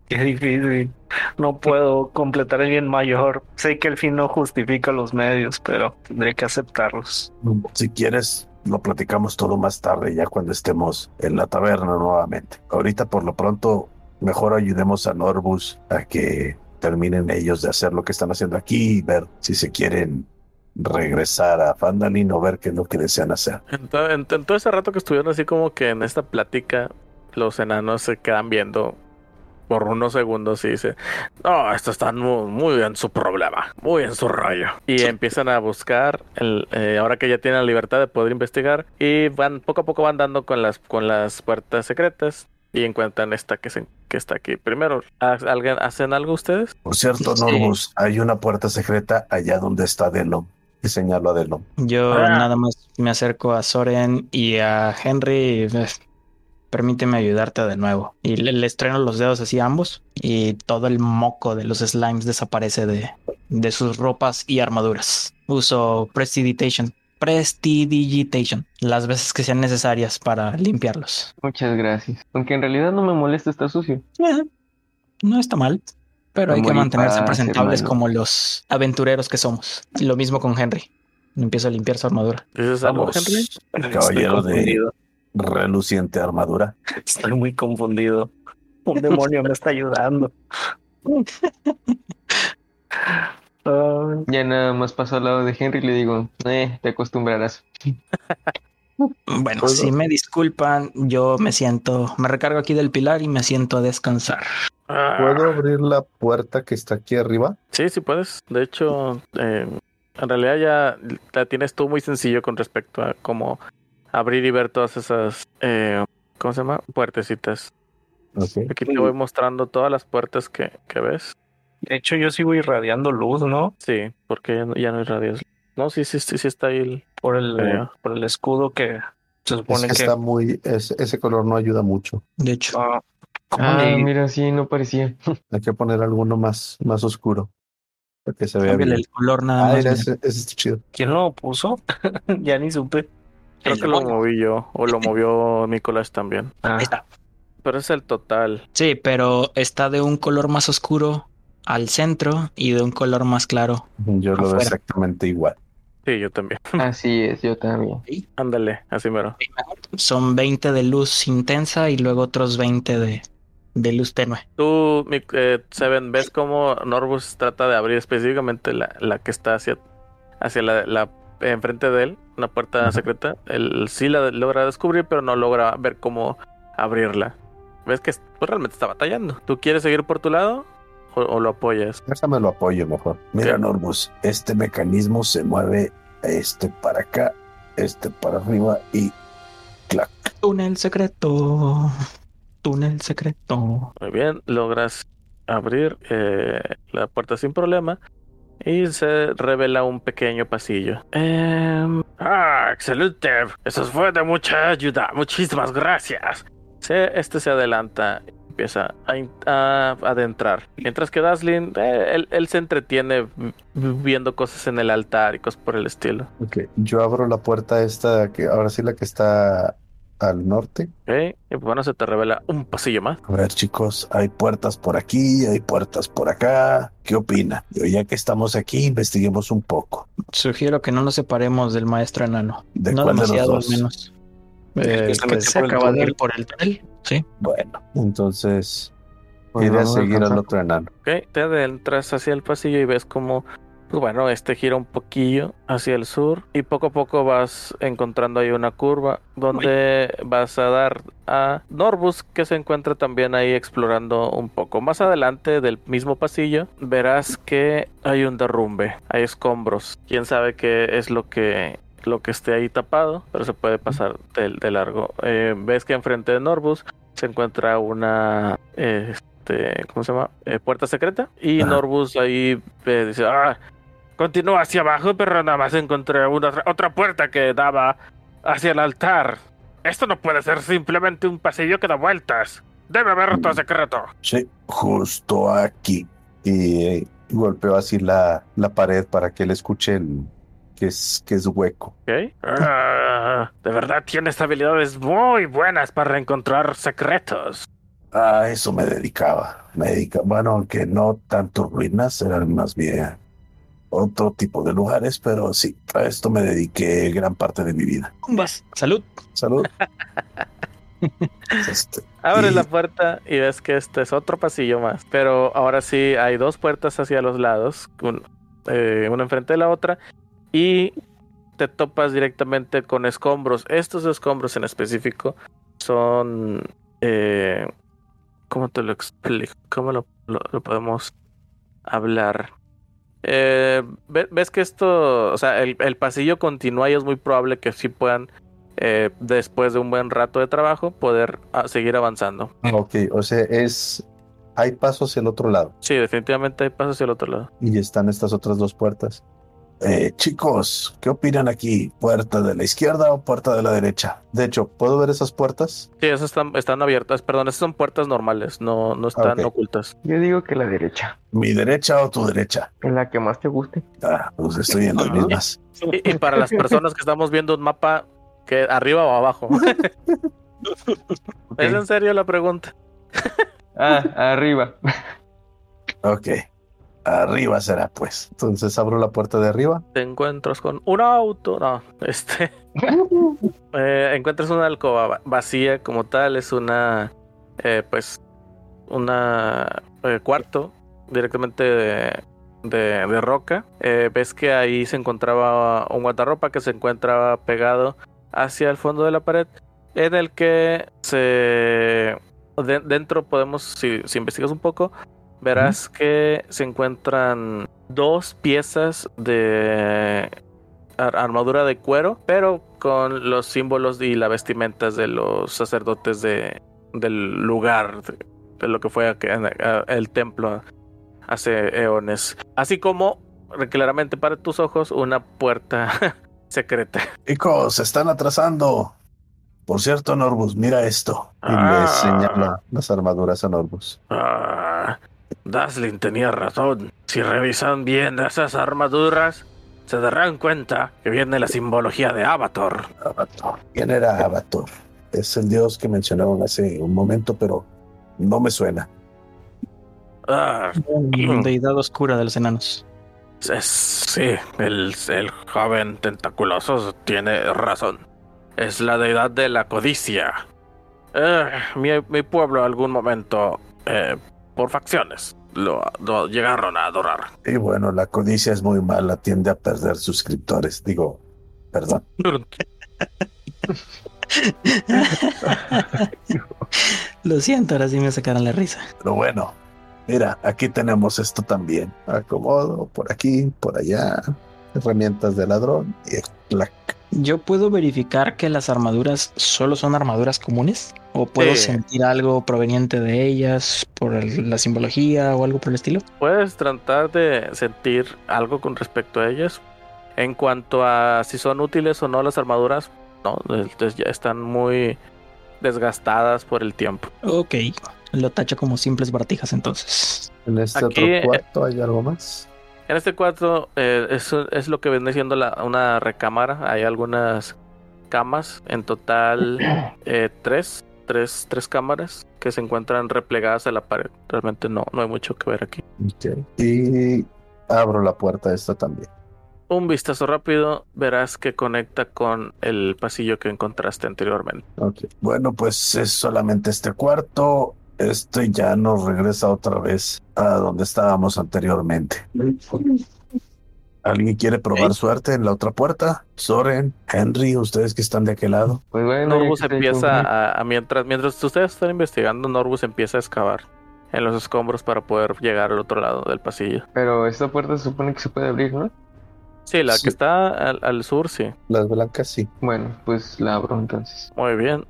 qué difícil. No puedo completar el bien mayor. Sé que el fin no justifica los medios, pero tendré que aceptarlos. Si quieres, lo platicamos todo más tarde, ya cuando estemos en la taberna nuevamente. Ahorita por lo pronto, mejor ayudemos a Norbus a que terminen ellos de hacer lo que están haciendo aquí y ver si se quieren regresar a Fandalin o ver qué es lo que desean hacer. En, todo ese rato que estuvieron así como que en esta plática, los enanos se quedan viendo por unos segundos y dicen, no, esto está muy, en su problema, muy en su rollo. Y empiezan a buscar, el, eh, ahora que ya tienen la libertad de poder investigar, y van poco a poco van dando con las, con las puertas secretas. Y encuentran esta que, se, que está aquí. Primero, ¿alguien, ¿hacen algo ustedes? Por cierto, Norbus, hay una puerta secreta allá donde está Delon y señalo a Delon. Yo ah. nada más me acerco a Soren y a Henry. Permíteme ayudarte de nuevo. Y le, estreno los dedos así a ambos. Y todo el moco de los slimes desaparece de, de sus ropas y armaduras. Uso Prestidigitation. Prestidigitation. Las veces que sean necesarias para limpiarlos. Muchas gracias. Aunque en realidad no me molesta estar sucio. Eh, no está mal. Pero hay que mantenerse presentables como los aventureros que somos. Lo mismo con Henry. Empiezo a limpiar su armadura. ¿Es algo, Henry? El caballero de reluciente armadura. Estoy muy confundido. Un demonio me está ayudando. (laughs) Ya nada más paso al lado de Henry y le digo, eh, te acostumbrarás. Bueno, si me disculpan, yo me siento, me recargo aquí del pilar y me siento a descansar. ¿Puedo abrir la puerta que está aquí arriba? Sí, sí puedes. De hecho, eh, en realidad ya la tienes tú muy sencillo con respecto a cómo abrir y ver todas esas, eh, ¿cómo se llama? Puertecitas. Aquí te voy mostrando todas las puertas que, que, ves. De hecho, yo sigo irradiando luz, ¿no? Sí, porque ya no, ya no irradias. No, sí, sí, sí, sí está ahí el, por el, por el escudo que se supone que, está muy, ese color no ayuda mucho. De hecho. Ah, Ah, mira, sí, no parecía. (laughs) Hay que poner alguno más, más oscuro. Para que se vea bien. el color nada ah, más. Ese, ese chido. ¿Quién lo puso? (laughs) ya ni supe. Creo que lo moví yo, o lo movió Nicolás también. Ah. Ahí está. Pero es el total. Sí, pero está de un color más oscuro al centro y de un color más claro. Yo lo veo exactamente igual. Sí, yo también. (laughs) Así es, yo también. Ándale, así mero. Son 20 de luz intensa y luego otros 20 de, de luz tenue. Tú, eh, Seven, ¿ves cómo Norbus trata de abrir específicamente la, la que está hacia, hacia la, la enfrente de él, una puerta secreta? Él sí la logra descubrir, pero no logra ver cómo abrirla. ¿Ves que pues, realmente está batallando? ¿Tú quieres seguir por tu lado? ¿O, lo apoyas? Déjame lo apoyo mejor. Mira, Norbus, este mecanismo se mueve este para acá, este para arriba y clac. Túnel secreto túnel secreto. Muy bien, logras abrir eh, la puerta sin problema y se revela un pequeño pasillo. Em, ah, excelente. Eso fue de mucha ayuda. Muchísimas gracias. este se adelanta. empieza a, a adentrar. Mientras que Daslin, eh, él, él se entretiene viendo cosas en el altar y cosas por el estilo. Ok, Yo abro la puerta esta, que ahora sí la que está al norte. Y bueno, se te revela un pasillo más. A ver, chicos, hay puertas por aquí, hay puertas por acá. ¿Qué opinan? Yo, ya que estamos aquí, investiguemos un poco. Sugiero que no nos separemos del maestro enano. ¿De no cuál de los demasiado al dos? menos. Eh, que que se acaba de ir por el túnel. Sí. Bueno, Entonces, Pues iré a seguir al otro enano. ¿ok? Te adentras hacia el pasillo y ves como, pues bueno, este gira un poquillo hacia el sur y poco a poco vas encontrando ahí una curva donde vas a dar a Norbus que se encuentra también ahí explorando un poco. Más adelante del mismo pasillo verás que hay un derrumbe, hay escombros. ¿Quién sabe qué es lo que lo que esté ahí tapado, pero se puede pasar de, de largo. Eh, ves que enfrente de Norbus se encuentra una eh, este, ¿cómo se llama? Eh, puerta secreta. Y Ajá. Norbus ahí eh, dice, ah, continúa hacia abajo, pero nada más encontré una, otra puerta que daba hacia el altar. Esto no puede ser simplemente un pasillo que da vueltas. Debe haber otro secreto. sí, justo aquí. Y eh, golpeo así la, la pared para que él escuche el, que, es, que es hueco. Ok. Ah, de verdad tienes habilidades muy buenas para encontrar secretos. A eso me dedicaba. Me dedicaba, bueno, aunque no tanto ruinas, eran más bien otro tipo de lugares, pero sí, a esto me dediqué gran parte de mi vida. Vas. Salud. Salud. (laughs) Este, Abres Y- la puerta y ves que este es otro pasillo más. Pero ahora sí hay dos puertas hacia los lados, un- eh, una enfrente de la otra, y te topas directamente con escombros. Estos escombros en específico son... eh, ¿Cómo te lo explico? ¿Cómo lo, lo- lo podemos hablar? Eh, ve- ves que esto, o sea, el, el pasillo continúa y es muy probable que sí puedan eh, después de un buen rato de trabajo, poder ah, seguir avanzando. Ok, o sea, es. Hay pasos hacia el otro lado. Sí, definitivamente hay pasos hacia el otro lado. Y están estas otras dos puertas. Eh, chicos, ¿qué opinan aquí? ¿Puerta de la izquierda o puerta de la derecha? De hecho, ¿puedo ver esas puertas? Sí, esas están, están abiertas, perdón, esas son puertas normales, no, no están ocultas. Yo digo que la derecha. ¿Mi derecha o tu derecha? En la que más te guste. Ah, pues estoy en las mismas. Y, y para las personas que estamos viendo un mapa, que arriba o abajo. (laughs) ¿Es en serio la pregunta? Ah, arriba. Ok. Arriba será, pues. Entonces abro la puerta de arriba. Te encuentras con un auto, no, (laughs) este... eh, encuentras una alcoba va- vacía como tal, es una, eh, pues, una eh, cuarto directamente de, roca. Ves que ahí se encontraba un guardarropa que se encuentra pegado hacia el fondo de la pared, en el que se de- dentro podemos, si investigas un poco, verás que se encuentran dos piezas de ar- armadura de cuero, pero con los símbolos y las vestimentas de los sacerdotes de, del lugar, de, lo que fue el templo hace eones. Así como, claramente para tus ojos, una puerta (laughs) secreta. Chicos, se están atrasando. Por cierto, Norbus, mira esto. Y le señalo las armaduras a Norbus. Ah, Daslin tenía razón. Si revisan bien esas armaduras, se darán cuenta que viene la simbología de Avatar. Avatar. ¿Quién era Avatar? Es el dios que mencionaron hace un momento, pero no me suena. Ah, Deidad oscura de los enanos. es- sí, el, el joven tentaculoso tiene razón. Es la deidad de la codicia. Eh, mi, mi pueblo algún momento, eh, por facciones, lo, lo llegaron a adorar. Y bueno, la codicia es muy mala, tiende a perder suscriptores. Digo, perdón. (laughs) Lo siento, ahora sí me sacaron la risa. Pero bueno, mira, aquí tenemos esto también. Acomodo por aquí, por allá. Herramientas de ladrón. Y clac. ¿Yo puedo verificar que las armaduras solo son armaduras comunes? ¿O puedo Sí. sentir algo proveniente de ellas por el- la simbología o algo por el estilo? Puedes tratar de sentir algo con respecto a ellas. En cuanto a si son útiles o no las armaduras, no, entonces ya están muy desgastadas por el tiempo. Ok, lo tacho como simples baratijas entonces. En este Aquí, otro cuarto hay algo más. En este cuarto eh, eso es lo que viene siendo la, una recámara. Hay algunas camas, en total (clears throat) eh, tres, tres, tres cámaras que se encuentran replegadas a la pared. Realmente no, no hay mucho que ver aquí. Y abro la puerta esta también. Un vistazo rápido, verás que conecta con el pasillo que encontraste anteriormente. Bueno, pues es solamente este cuarto. Este ya nos regresa otra vez a donde estábamos anteriormente. ¿Alguien quiere probar suerte en la otra puerta? Soren, Henry, ustedes que están de aquel lado. Pues bueno, Norbus empieza a, a mientras mientras ustedes están investigando, Norbus empieza a excavar en los escombros para poder llegar al otro lado del pasillo. Pero esta puerta se supone que se puede abrir, ¿no? Sí, la Sí. que está al, al sur, sí. Las blancas sí. Bueno, pues la abro entonces. Muy bien.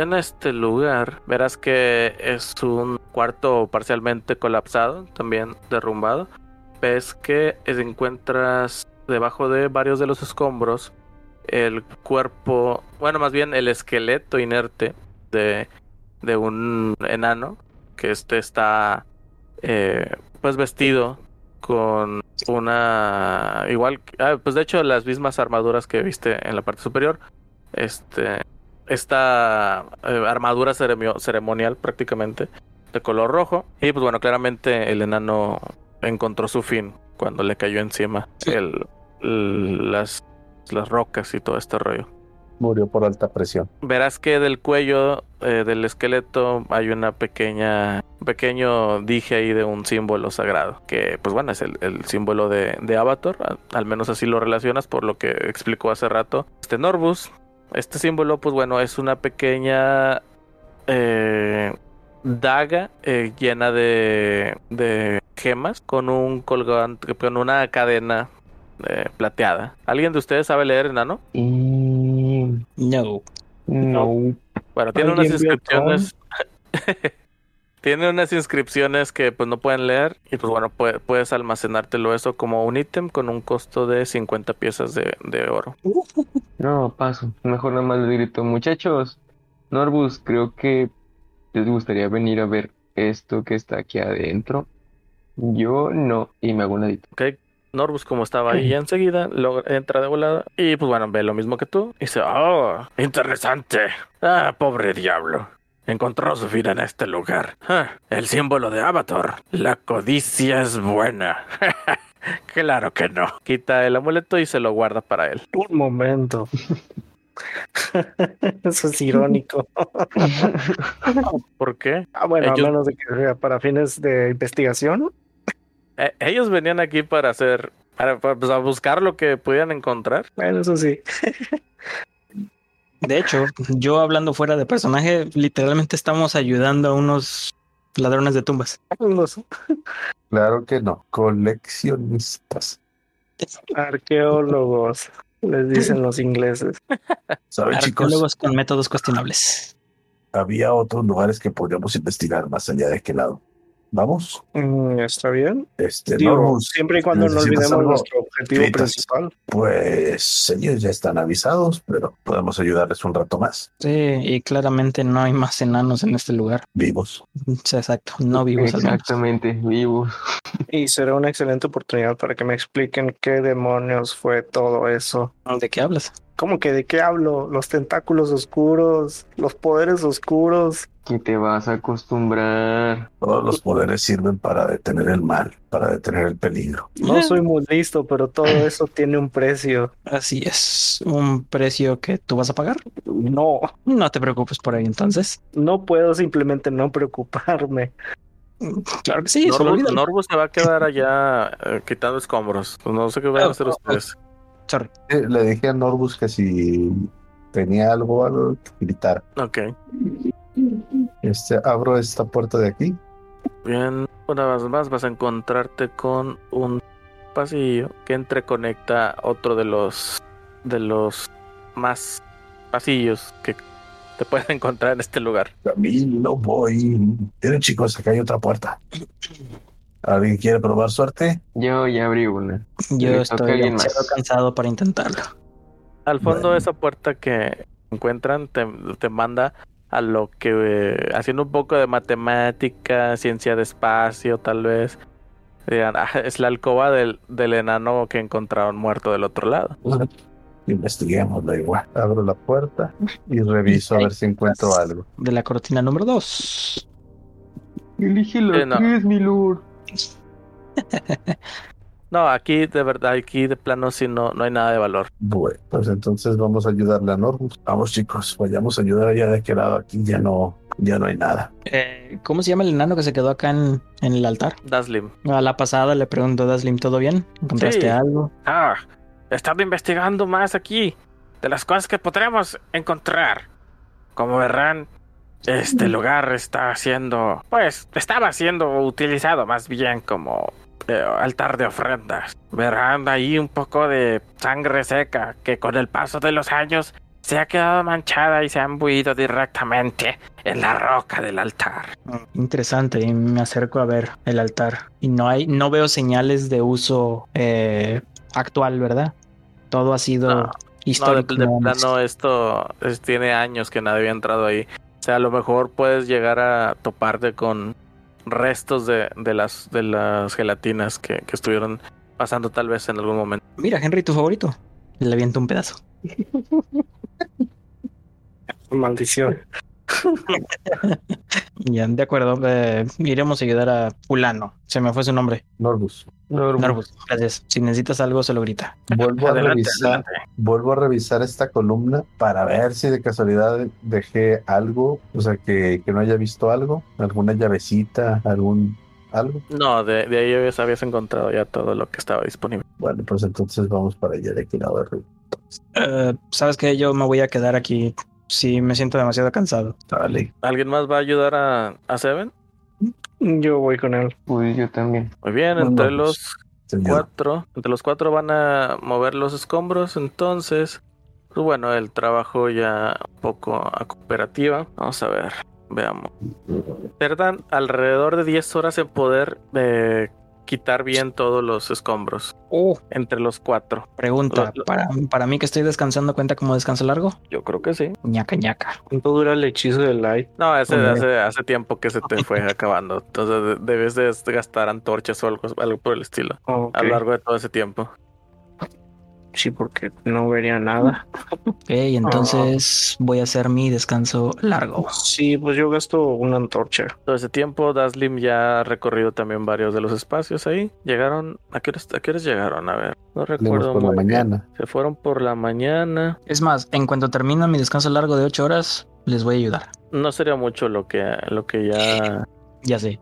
En este lugar verás que es un cuarto parcialmente colapsado, también derrumbado. Ves que encuentras debajo de varios de los escombros el cuerpo, bueno, más bien el esqueleto inerte de, de un enano que este está eh, pues vestido con una igual ah, pues de hecho las mismas armaduras que viste en la parte superior este esta eh, armadura ceremio- ceremonial prácticamente de color rojo. Y pues bueno claramente el enano encontró su fin cuando le cayó encima el, el- las las rocas y todo este rollo. Murió por alta presión. verás que del cuello eh, del esqueleto hay una pequeña pequeño dije ahí de un símbolo sagrado que pues bueno es el, el símbolo de, de Avatar al, al menos así lo relacionas por lo que explicó hace rato este Norbus este símbolo pues bueno es una pequeña eh, daga eh, llena de, de gemas con un colgante con una cadena eh, plateada alguien de ustedes sabe leer enano Y... No. No. Bueno, tiene unas ¿Alguien vio inscripciones. (laughs) tiene unas inscripciones que pues no pueden leer. Y pues bueno, pue- puedes almacenártelo eso como un ítem con un costo de 50 piezas de, de oro. (laughs) No, paso. Mejor nada más le grito, muchachos. Norbus, creo que les gustaría venir a ver esto que está aquí adentro. Yo no. Y me hago un ladito. ¿Ok? Norbus, como estaba ahí enseguida, logra- entra de volada. Y pues bueno, ve lo mismo que tú. Y dice, oh, interesante. Ah, pobre diablo. Encontró su fin en este lugar. Ah, el símbolo de Avatar. La codicia es buena. (laughs) claro que no. Quita el amuleto y se lo guarda para él. Un momento. (laughs) Eso es irónico. ¿Por qué? Ah, bueno, Ellos- a menos de que sea para fines de investigación. Eh, ellos venían aquí para hacer, para, para, pues, a buscar lo que pudieran encontrar. Bueno, eso sí. De hecho, yo hablando fuera de personaje, literalmente estamos ayudando a unos ladrones de tumbas. Claro que no. Coleccionistas. arqueólogos, les dicen los ingleses. ¿Saben, chicos? Arqueólogos con métodos cuestionables. Había otros lugares que podríamos investigar más allá de aquel lado. ¿Vamos? Mm, ¿Está bien? Este, Digo, siempre y cuando no ¿necesitas olvidemos algo? nuestro objetivo principal. Pues ellos ya están avisados, pero podemos ayudarles un rato más. Sí, y claramente no hay más enanos en este lugar. Vivos. Sí, Exacto, no vivos al menos. Exactamente, vivos. Y será una excelente oportunidad para que me expliquen qué demonios fue todo eso. ¿De qué hablas? ¿Cómo que de qué hablo? Los tentáculos oscuros, los poderes oscuros. Que te vas a acostumbrar. Todos los poderes sirven para detener el mal, para detener el peligro. No soy muy listo, pero todo (clears throat) eso tiene un precio. Así es, un precio que tú vas a pagar. No, No te preocupes por ahí entonces. no puedo simplemente no preocuparme. Claro que sí, olvídalo. Norbus se va a quedar allá eh, quitando escombros. No sé qué van a hacer ustedes. Sorry. Le dije a Norbus que si tenía algo, algo que gritara. Ok. Este, abro esta puerta de aquí. Bien, una vez más vas a encontrarte con un pasillo que entreconecta otro de los de los más pasillos que te puedes encontrar en este lugar. Camino voy. Miren, chicos, acá hay otra puerta. ¿Alguien quiere probar suerte? Yo ya abrí una. Yo estoy demasiado cansado para intentarlo. Al fondo Bueno. de esa puerta que encuentran te, te manda a lo que eh, haciendo un poco de matemática, ciencia de espacio, tal vez. "Ah, es la alcoba del, del enano que encontraron muerto del otro lado. (laughs) Investiguémoslo igual. Abro la puerta y reviso a ver si encuentro algo. De la cortina número 2. Elige la Eh, no. tres, mi lord. (laughs) No, aquí de verdad, aquí de plano sí no, no hay nada de valor. Bueno, pues entonces vamos a ayudarle a Norbus. Vamos chicos, vayamos a ayudar allá de aquel lado. Aquí ya no, ya no hay nada. Eh, ¿Cómo se llama el enano que se quedó acá en, en el altar? Daslim. A la pasada le pregunto a Daslim, ¿todo bien? ¿Encontraste Sí. algo? Ah, he estado investigando más aquí de las cosas que podremos encontrar. Como verán, este lugar está siendo, pues, estaba siendo utilizado más bien como eh, altar de ofrendas. Verán ahí un poco de sangre seca que con el paso de los años se ha quedado manchada y se ha imbuido directamente en la roca del altar. Interesante, y me acerco a ver el altar. Y no hay, no veo señales de uso eh, actual, ¿verdad? Todo ha sido No, No, de, histórico. plano esto es- tiene años que nadie había entrado ahí. O sea, a lo mejor puedes llegar a toparte con restos de, de las de las gelatinas que, que estuvieron pasando tal vez en algún momento. Mira, Henry, tu favorito. Le aviento un pedazo. (laughs) Maldición. (laughs) Ya, de acuerdo. eh, iremos a ayudar a Fulano. Se me fue su nombre. Norbus, Norbus, gracias. Si necesitas algo, se lo grita. vuelvo a Adelante, revisar, adelante. vuelvo a revisar esta columna para ver si de casualidad dejé algo, o sea que, que no haya visto algo, alguna llavecita, algún algo. No, de, de ahí habías, habías encontrado ya todo lo que estaba disponible. Bueno, pues entonces vamos para allá de aquí. Eh, Sabes que yo me voy a quedar aquí. Si me siento demasiado cansado. Dale. ¿Alguien más va a ayudar a, a Seven? Yo voy con él. Pues yo también. Muy bien, entre los Señor. cuatro, entre los cuatro van a mover los escombros, entonces, pues bueno, el trabajo ya un poco a cooperativa. Vamos a ver, veamos. Tardan alrededor de 10 horas en poder eh, quitar bien todos los escombros Oh, entre los cuatro. pregunta. Lo- lo- Para, para mí que estoy descansando, ¿cuenta como descanso largo? Yo creo que sí. ñaca ñaca. ¿Cuánto dura el hechizo de Light? No, ese hace, hace tiempo que se te fue (laughs) acabando. Entonces de- debes de gastar antorchas o algo, algo por el estilo Ok. a lo largo de todo ese tiempo. Sí, porque no vería nada. Ok, entonces voy a hacer mi descanso largo. Sí, pues yo gasto una antorcha. Todo ese tiempo, Daslim ya ha recorrido también varios de los espacios ahí. Llegaron, ¿a qué horas, a qué horas llegaron? A ver, no recuerdo por la muy bien. mañana. Se fueron por la mañana. Es más, en cuanto termine mi descanso largo de 8 horas, les voy a ayudar. No sería mucho lo que, lo que ya Ya sé,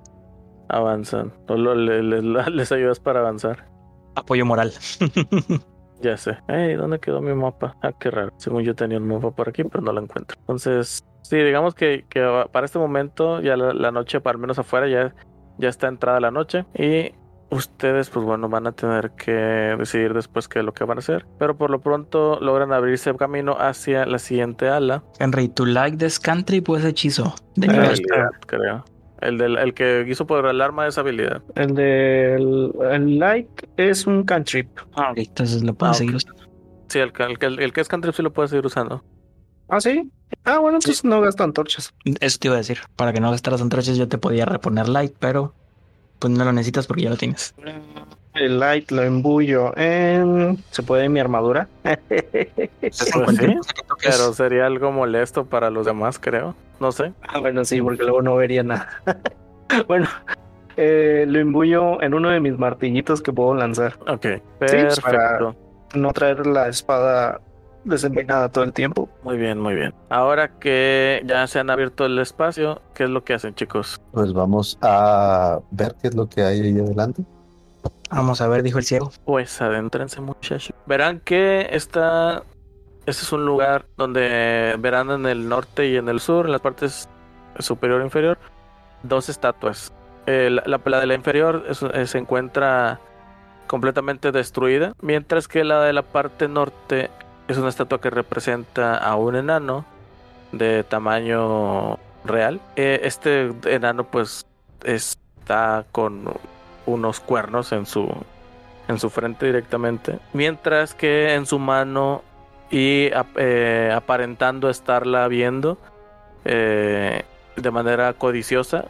avanzan. Solo le- le- (laughs) les ayudas para avanzar. apoyo moral. (laughs) Ya sé. Hey, ¿dónde quedó mi mapa? Ah, qué raro. Según yo tenía un mapa por aquí, pero no lo encuentro. Entonces, sí, digamos que, que para este momento, ya la, la noche, para al menos afuera, ya, ya está entrada la noche. Y ustedes, pues bueno, van a tener que decidir después qué es lo que van a hacer. Pero por lo pronto logran abrirse camino hacia la siguiente ala. Henry, ¿tu like this country pues hechizo? De nivel. Creo. El, del, el que hizo por el arma es habilidad. El del el Light es un cantrip. Ah, ok, entonces lo pueden Ah, seguir usando. Sí, el, que- el, que- el que es cantrip sí lo puede seguir usando. ¿Ah, sí? Ah, bueno, entonces no gasto antorchas. Eso te iba a decir. Para que no gastaras antorchas, yo te podía reponer light, pero pues no lo necesitas porque ya lo tienes. El Light lo embullo en... ¿Se puede en mi armadura? (laughs) (laughs) Pero sería algo molesto para los demás, creo. No sé. Ah, bueno, sí, porque luego no vería nada. (laughs) bueno, eh, lo embullo en uno de mis martillitos que puedo lanzar. Ok, pues, perfecto. para- No traer la espada desenvainada todo el tiempo. Muy bien, muy bien. Ahora que ya se han abierto el espacio, ¿qué es lo que hacen, chicos? Pues vamos a ver qué es lo que hay ahí adelante. Vamos a ver, dijo el ciego. Pues adéntrense, muchachos. Verán que esta. Este es un lugar donde verán en el norte y en el sur, en las partes superior e inferior, dos estatuas. Eh, la, de la inferior eh, se encuentra completamente destruida, mientras que la de la parte norte es una estatua que representa a un enano de tamaño real. Eh, este enano pues está con unos cuernos en su en su frente directamente, mientras que en su mano y eh, aparentando estarla viendo eh, de manera codiciosa,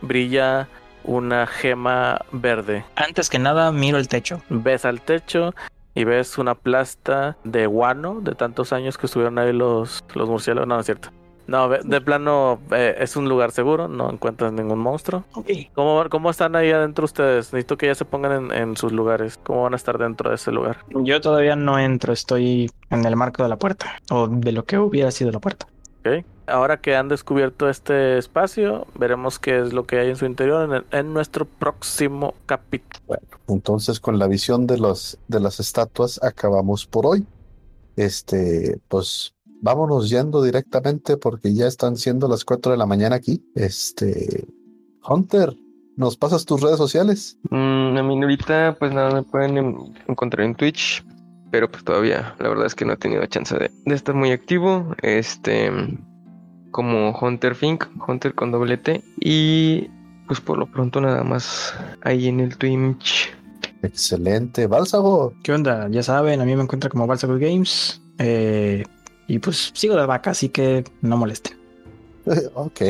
brilla una gema verde. Antes que nada, miro el techo. Ves al techo y ves una plasta de guano de tantos años que estuvieron ahí los, los murciélagos. No, no es cierto. No, de plano eh, es un lugar seguro, no encuentras ningún monstruo. Ok. ¿Cómo, cómo están ahí adentro ustedes? Necesito que ya se pongan en, en sus lugares. ¿Cómo van a estar dentro de ese lugar? Yo todavía no entro, estoy en el marco de la puerta. O de lo que hubiera sido la puerta. ¿ok? Ahora que han descubierto este espacio, veremos qué es lo que hay en su interior en, el- en nuestro próximo capítulo. Bueno, entonces con la visión de los de las estatuas acabamos por hoy. Este, pues vámonos yendo directamente porque ya están siendo las 4 de la mañana aquí. Este, Hunter, ¿nos pasas tus redes sociales? Mm, a mí ahorita pues nada me pueden en- encontrar en Twitch, pero pues todavía la verdad es que no he tenido chance de, de estar muy activo, este como Hunter Fink, Hunter con doble T y pues por lo pronto nada más ahí en el Twitch. Excelente, Bálsamo. ¿Qué onda? Ya saben, a mí me encuentra como Balsago Games. eh, y pues sigo de vaca, así que no molesten. (laughs) ok.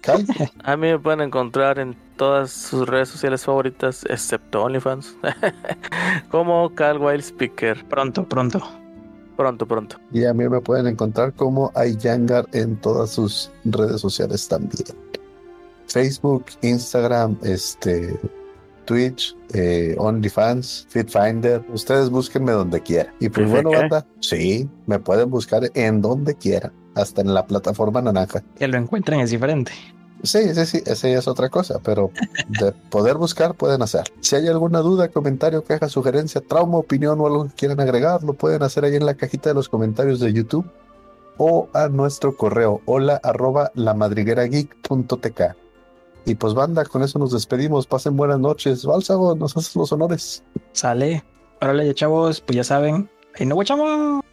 Cal, (laughs) A mí me pueden encontrar en todas sus redes sociales favoritas, excepto OnlyFans, (laughs) como Cal Wild Speaker. Pronto, pronto. Pronto, pronto. y a mí me pueden encontrar como iYangar en todas sus redes sociales también. Facebook, Instagram, este, Twitch, eh, OnlyFans, FitFinder. Ustedes búsquenme donde quieran. Y pues bueno, ¿Qué? banda, sí, me pueden buscar en donde quieran, hasta en la plataforma naranja. Que lo encuentren es diferente. Sí, sí, sí, esa ya es otra cosa, pero de poder buscar pueden hacer. Si hay alguna duda, comentario, queja, sugerencia, trauma, opinión o algo que quieran agregar, lo pueden hacer ahí en la cajita de los comentarios de YouTube o a nuestro correo hola arroba lamadriguerageek.tk. Y pues banda, con eso nos despedimos. Pasen buenas noches. Bálsamo, nos haces los honores. Sale. Órale, chavos, pues ya saben. No guachamos.